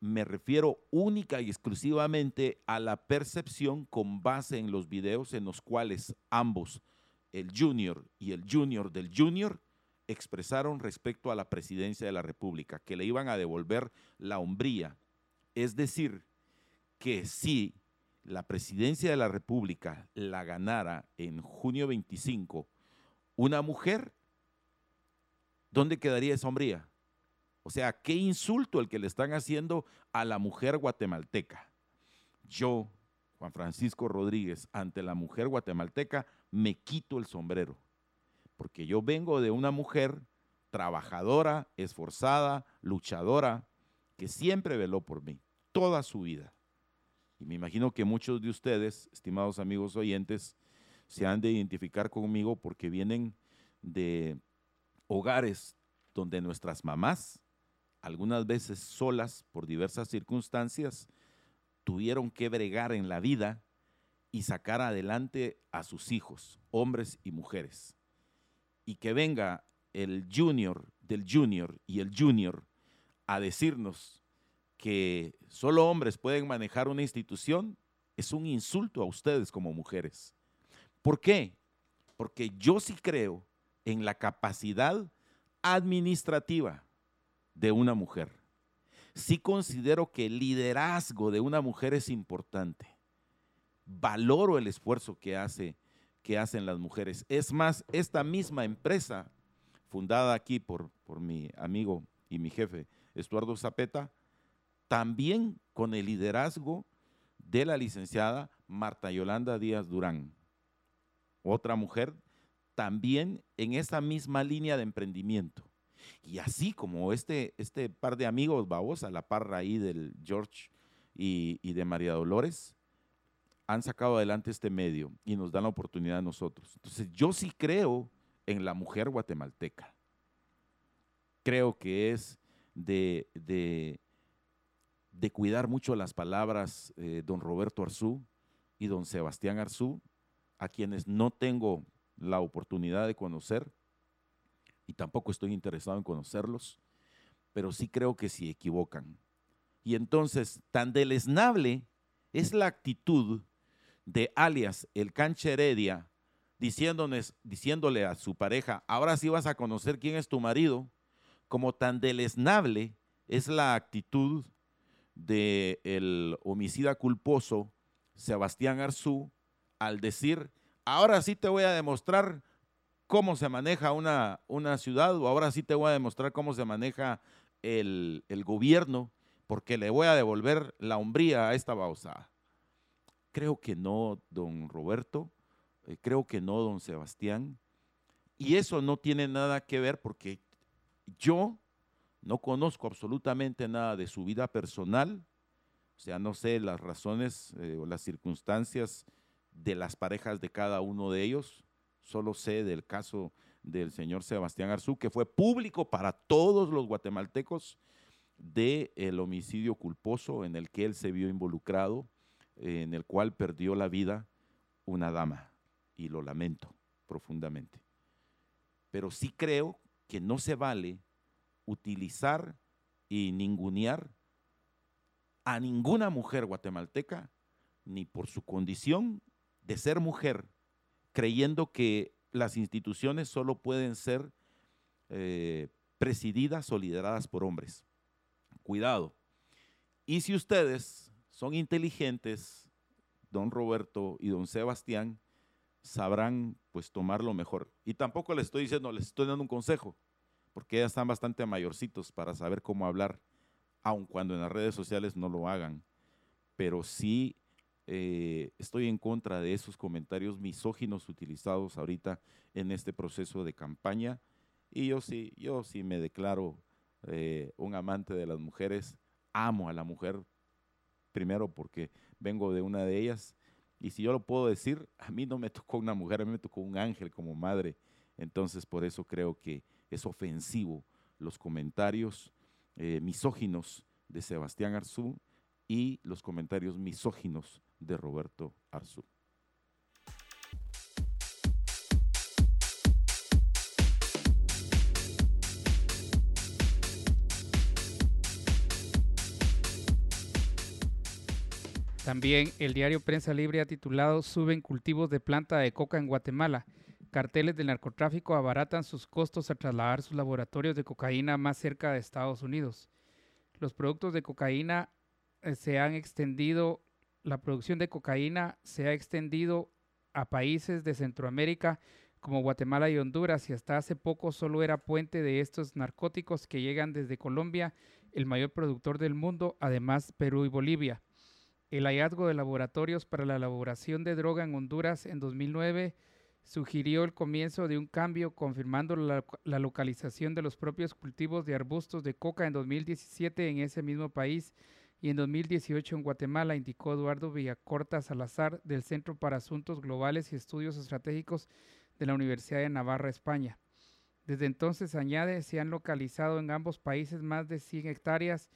me refiero única y exclusivamente a la percepción con base en los videos en los cuales ambos el junior y el junior del junior expresaron respecto a la presidencia de la República, que le iban a devolver la hombría. Es decir, que si la presidencia de la República la ganara en junio 25 una mujer, ¿dónde quedaría esa hombría? O sea, qué insulto el que le están haciendo a la mujer guatemalteca. Yo, Juan Francisco Rodríguez, ante la mujer guatemalteca, me quito el sombrero porque yo vengo de una mujer trabajadora, esforzada, luchadora, que siempre veló por mí, toda su vida. Y me imagino que muchos de ustedes, estimados amigos oyentes, se han de identificar conmigo porque vienen de hogares donde nuestras mamás, algunas veces solas por diversas circunstancias, tuvieron que bregar en la vida y sacar adelante a sus hijos, hombres y mujeres y que venga el junior del junior y el junior a decirnos que solo hombres pueden manejar una institución, es un insulto a ustedes como mujeres. ¿Por qué? Porque yo sí creo en la capacidad administrativa de una mujer. Sí considero que el liderazgo de una mujer es importante. Valoro el esfuerzo que hace que hacen las mujeres. Es más, esta misma empresa, fundada aquí por, por mi amigo y mi jefe, Estuardo Zapeta, también con el liderazgo de la licenciada Marta Yolanda Díaz Durán, otra mujer también en esa misma línea de emprendimiento. Y así como este, este par de amigos, a la parra ahí del George y, y de María Dolores, han sacado adelante este medio y nos dan la oportunidad a nosotros. Entonces, yo sí creo en la mujer guatemalteca. Creo que es de, de, cuidar mucho las palabras eh, don Roberto Arzú y don Sebastián Arzú, a quienes no tengo la oportunidad de conocer y tampoco estoy interesado en conocerlos, pero sí creo que se equivocan. Y entonces, tan deleznable es la actitud de alias el canche Heredia, diciéndole a su pareja, ahora sí vas a conocer quién es tu marido, como tan deleznable es la actitud del el homicida culposo Sebastián Arzú al decir, ahora sí te voy a demostrar cómo se maneja una, una ciudad o ahora sí te voy a demostrar cómo se maneja el, el gobierno porque le voy a devolver la hombría a esta bausada. Creo que no, don Roberto, eh, creo que no, don Sebastián. Y eso no tiene nada que ver porque yo no conozco absolutamente nada de su vida personal, o sea, no sé las razones eh, o las circunstancias de las parejas de cada uno de ellos, solo sé del caso del señor Sebastián Arzú, que fue público para todos los guatemaltecos del el homicidio culposo en el que él se vio involucrado en el cual perdió la vida una dama, y lo lamento profundamente. Pero sí creo que no se vale utilizar y ningunear a ninguna mujer guatemalteca, ni por su condición de ser mujer, creyendo que las instituciones solo pueden ser eh, presididas o lideradas por hombres. Cuidado. Y si ustedes son inteligentes, don Roberto y don Sebastián sabrán pues tomar lo mejor. Y tampoco les estoy diciendo, les estoy dando un consejo, porque ya están bastante mayorcitos para saber cómo hablar, aun cuando en las redes sociales no lo hagan. Pero sí eh, estoy en contra de esos comentarios misóginos utilizados ahorita en este proceso de campaña. Y yo sí, yo sí me declaro eh, un amante de las mujeres, amo a la mujer primero porque vengo de una de ellas. Y si yo lo puedo decir, a mí no me tocó una mujer, a mí me tocó un ángel como madre. Entonces por eso creo que es ofensivo los comentarios eh, misóginos de Sebastián Arzú y los comentarios misóginos de Roberto Arzú. También el diario Prensa Libre ha titulado Suben cultivos de planta de coca en Guatemala. carteles del narcotráfico abaratan sus costos al trasladar sus laboratorios de cocaína más cerca de Estados Unidos. Los productos de cocaína eh, se han extendido, la producción de cocaína se ha extendido a países de Centroamérica como Guatemala y Honduras y hasta hace poco solo era puente de estos narcóticos que llegan desde Colombia, el mayor productor del mundo, además Perú y Bolivia. El hallazgo de laboratorios para la elaboración de droga en Honduras en 2009 sugirió el comienzo de un cambio confirmando la, localización de los propios cultivos de arbustos de coca en 2017 en ese mismo país y en 2018 en Guatemala, indicó Eduardo Villacorta Salazar del Centro para Asuntos Globales y Estudios Estratégicos de la Universidad de Navarra, España. Desde entonces, añade, se han localizado en ambos países más de 100 hectáreas.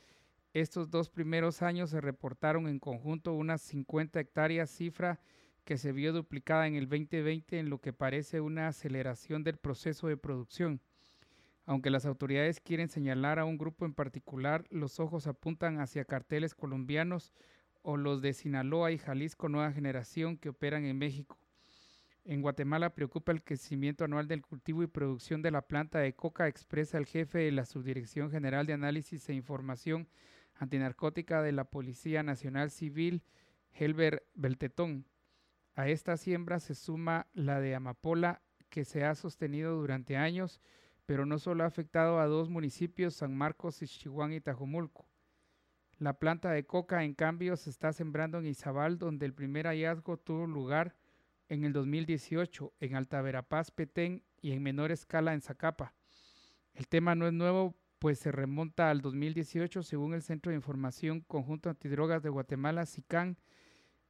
Estos dos primeros años se reportaron en conjunto unas 50 hectáreas, cifra que se vio duplicada en el 2020 en lo que parece una aceleración del proceso de producción. Aunque las autoridades quieren señalar a un grupo en particular, los ojos apuntan hacia carteles colombianos o los de Sinaloa y Jalisco Nueva Generación que operan en México. En Guatemala preocupa el crecimiento anual del cultivo y producción de la planta de coca, expresa el jefe de la Subdirección General de Análisis e Información Antinarcótica de la Policía Nacional Civil, Helber Beltetón. A esta siembra se suma la de amapola, que se ha sostenido durante años, pero no solo ha afectado a dos municipios, San Marcos, Ixchihuán y Tajumulco. La planta de coca, en cambio, se está sembrando en Izabal, donde el primer hallazgo tuvo lugar en el 2018 en Alta Verapaz, Petén y en menor escala en Zacapa. El tema no es nuevo, pues se remonta al 2018 según el Centro de Información Conjunto Antidrogas de Guatemala, SICAN.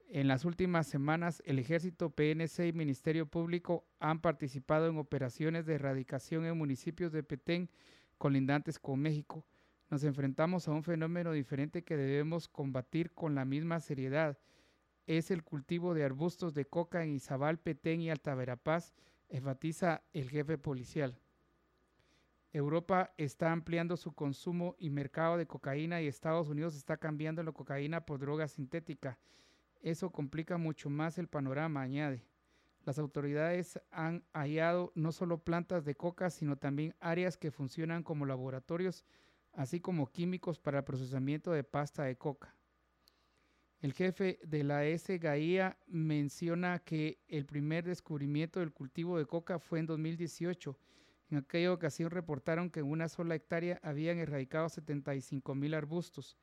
En las últimas semanas, el Ejército, PNC y Ministerio Público han participado en operaciones de erradicación en municipios de Petén colindantes con México. Nos enfrentamos a un fenómeno diferente que debemos combatir con la misma seriedad es el cultivo de arbustos de coca en Izabal, Petén y Alta Verapaz, enfatiza el jefe policial. Europa está ampliando su consumo y mercado de cocaína y Estados Unidos está cambiando la cocaína por droga sintética. Eso complica mucho más el panorama, añade. Las autoridades han hallado no solo plantas de coca, sino también áreas que funcionan como laboratorios, así como químicos para el procesamiento de pasta de coca. El jefe de la SGAIA menciona que el primer descubrimiento del cultivo de coca fue en 2018. En aquella ocasión reportaron que en una sola hectárea habían erradicado 75 mil arbustos.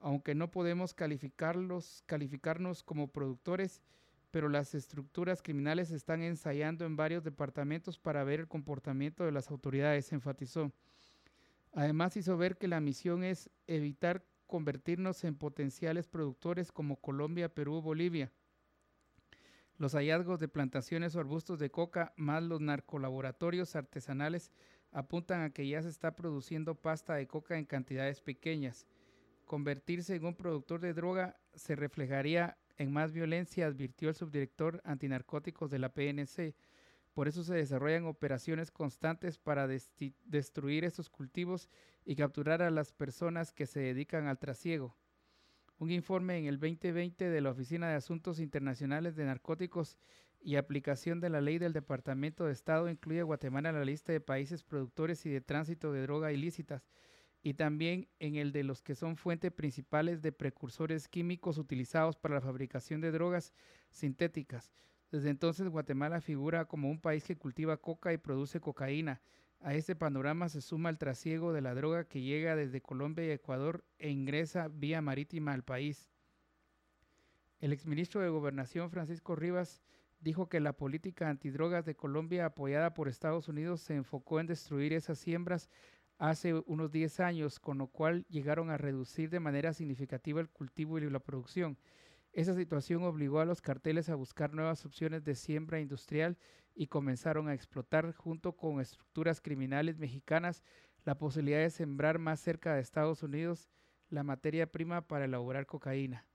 Aunque no podemos calificarlos, calificarnos como productores, pero las estructuras criminales están ensayando en varios departamentos para ver el comportamiento de las autoridades, enfatizó. Además hizo ver que la misión es evitar convertirnos en potenciales productores como Colombia, Perú, Bolivia. Los hallazgos de plantaciones o arbustos de coca más los narcolaboratorios artesanales apuntan a que ya se está produciendo pasta de coca en cantidades pequeñas. Convertirse en un productor de droga se reflejaría en más violencia, advirtió el subdirector antinarcóticos de la PNC. Por eso se desarrollan operaciones constantes para destruir estos cultivos y capturar a las personas que se dedican al trasiego. Un informe en el 2020 de la Oficina de Asuntos Internacionales de Narcóticos y aplicación de la ley del Departamento de Estado incluye a Guatemala en la lista de países productores y de tránsito de droga ilícitas y también en el de los que son fuentes principales de precursores químicos utilizados para la fabricación de drogas sintéticas. Desde entonces Guatemala figura como un país que cultiva coca y produce cocaína, a este panorama se suma el trasiego de la droga que llega desde Colombia y Ecuador e ingresa vía marítima al país. El exministro de Gobernación Francisco Rivas dijo que la política antidrogas de Colombia apoyada por Estados Unidos se enfocó en destruir esas siembras hace unos 10 años, con lo cual llegaron a reducir de manera significativa el cultivo y la producción. Esa situación obligó a los carteles a buscar nuevas opciones de siembra industrial y comenzaron a explotar junto con estructuras criminales mexicanas la posibilidad de sembrar más cerca de Estados Unidos la materia prima para elaborar cocaína.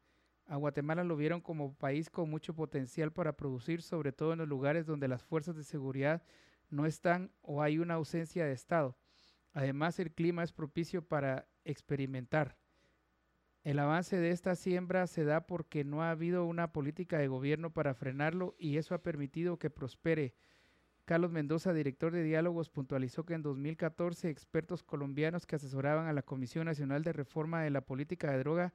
A Guatemala lo vieron como país con mucho potencial para producir, sobre todo en los lugares donde las fuerzas de seguridad no están o hay una ausencia de Estado. Además, el clima es propicio para experimentar. El avance de esta siembra se da porque no ha habido una política de gobierno para frenarlo y eso ha permitido que prospere. Carlos Mendoza, director de Diálogos, puntualizó que en 2014 expertos colombianos que asesoraban a la Comisión Nacional de Reforma de la Política de Droga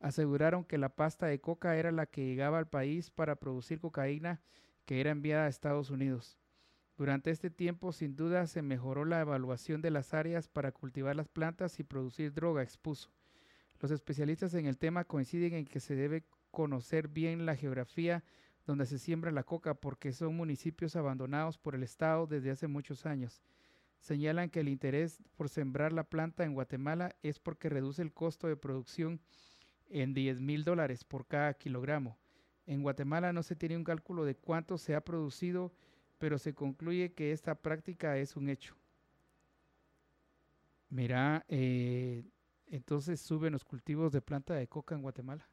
aseguraron que la pasta de coca era la que llegaba al país para producir cocaína que era enviada a Estados Unidos. Durante este tiempo, sin duda, se mejoró la evaluación de las áreas para cultivar las plantas y producir droga, expuso. Los especialistas en el tema coinciden en que se debe conocer bien la geografía donde se siembra la coca porque son municipios abandonados por el Estado desde hace muchos años. Señalan que el interés por sembrar la planta en Guatemala es porque reduce el costo de producción en 10 mil dólares por cada kilogramo. En Guatemala no se tiene un cálculo de cuánto se ha producido, pero se concluye que esta práctica es un hecho. Mira, eh, entonces suben los cultivos de planta de coca en Guatemala.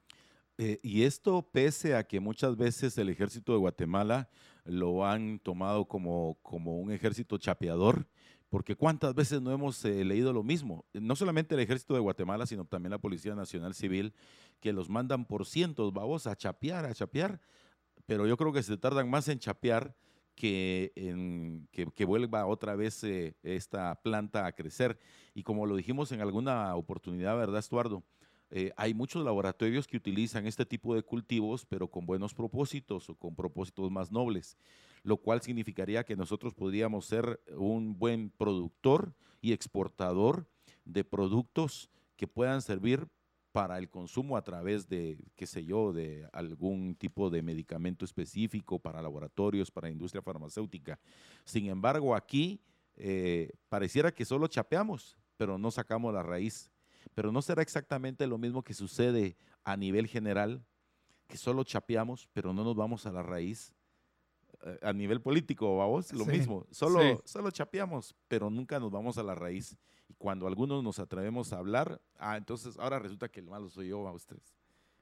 Eh, y esto pese a que muchas veces el ejército de Guatemala lo han tomado como, como un ejército chapeador, porque cuántas veces no hemos eh, leído lo mismo, no solamente el ejército de Guatemala, sino también la Policía Nacional Civil, que los mandan por cientos, vamos, a chapear, a chapear, pero yo creo que se tardan más en chapear que, en, que, vuelva otra vez eh, esta planta a crecer. Y como lo dijimos en alguna oportunidad, ¿verdad, Estuardo? Eh, hay muchos laboratorios que utilizan este tipo de cultivos, pero con buenos propósitos o con propósitos más nobles, lo cual significaría que nosotros podríamos ser un buen productor y exportador de productos que puedan servir para el consumo a través de, qué sé yo, de algún tipo de medicamento específico para laboratorios, para industria farmacéutica. Sin embargo, aquí eh, pareciera que solo chapeamos, pero no sacamos la raíz pero no será exactamente lo mismo que sucede a nivel general, que solo chapeamos, pero no nos vamos a la raíz. Eh, a nivel político, vamos, lo mismo. Solo, solo chapeamos, pero nunca nos vamos a la raíz. Y cuando algunos nos atrevemos a hablar, ah, entonces ahora resulta que el malo soy yo a ustedes.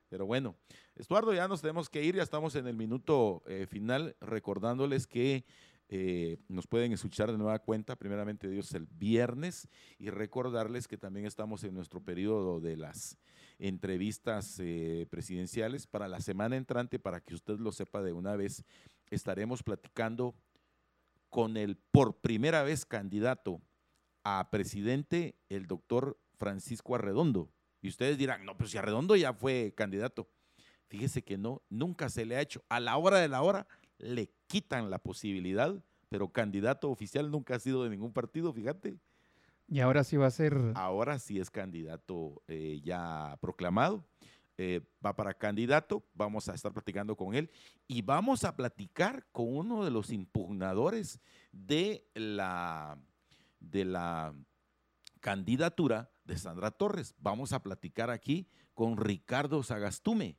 Pero bueno, Estuardo, ya nos tenemos que ir, ya estamos en el minuto eh, final, recordándoles que eh, nos pueden escuchar de nueva cuenta, primeramente Dios, el viernes y recordarles que también estamos en nuestro periodo de las entrevistas eh, presidenciales. Para la semana entrante, para que usted lo sepa de una vez, estaremos platicando con el por primera vez candidato a presidente, el doctor Francisco Arredondo. Y ustedes dirán, no, pero si Arredondo ya fue candidato. Fíjese que no, nunca se le ha hecho. A la hora de la hora le quitan la posibilidad, pero candidato oficial nunca ha sido de ningún partido, fíjate. Y ahora sí va a ser. Ahora sí es candidato eh, ya proclamado. Eh, va para candidato, vamos a estar platicando con él y vamos a platicar con uno de los impugnadores de la, de la candidatura de Sandra Torres. Vamos a platicar aquí con Ricardo Sagastume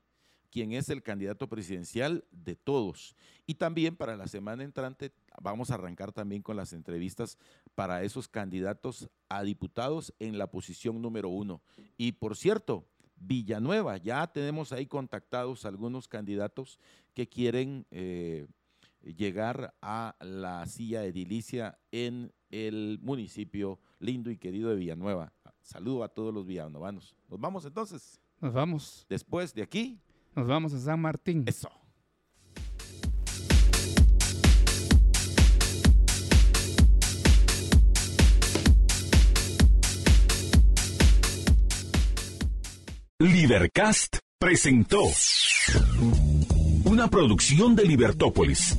quien es el candidato presidencial de todos. Y también para la semana entrante vamos a arrancar también con las entrevistas para esos candidatos a diputados en la posición número uno. Y por cierto, Villanueva, ya tenemos ahí contactados algunos candidatos que quieren eh, llegar a la silla edilicia en el municipio lindo y querido de Villanueva. Saludo a todos los villanovanos. Nos vamos entonces. Nos vamos. Después de aquí, nos vamos a San Martín. Eso. Libercast presentó una producción de Libertópolis.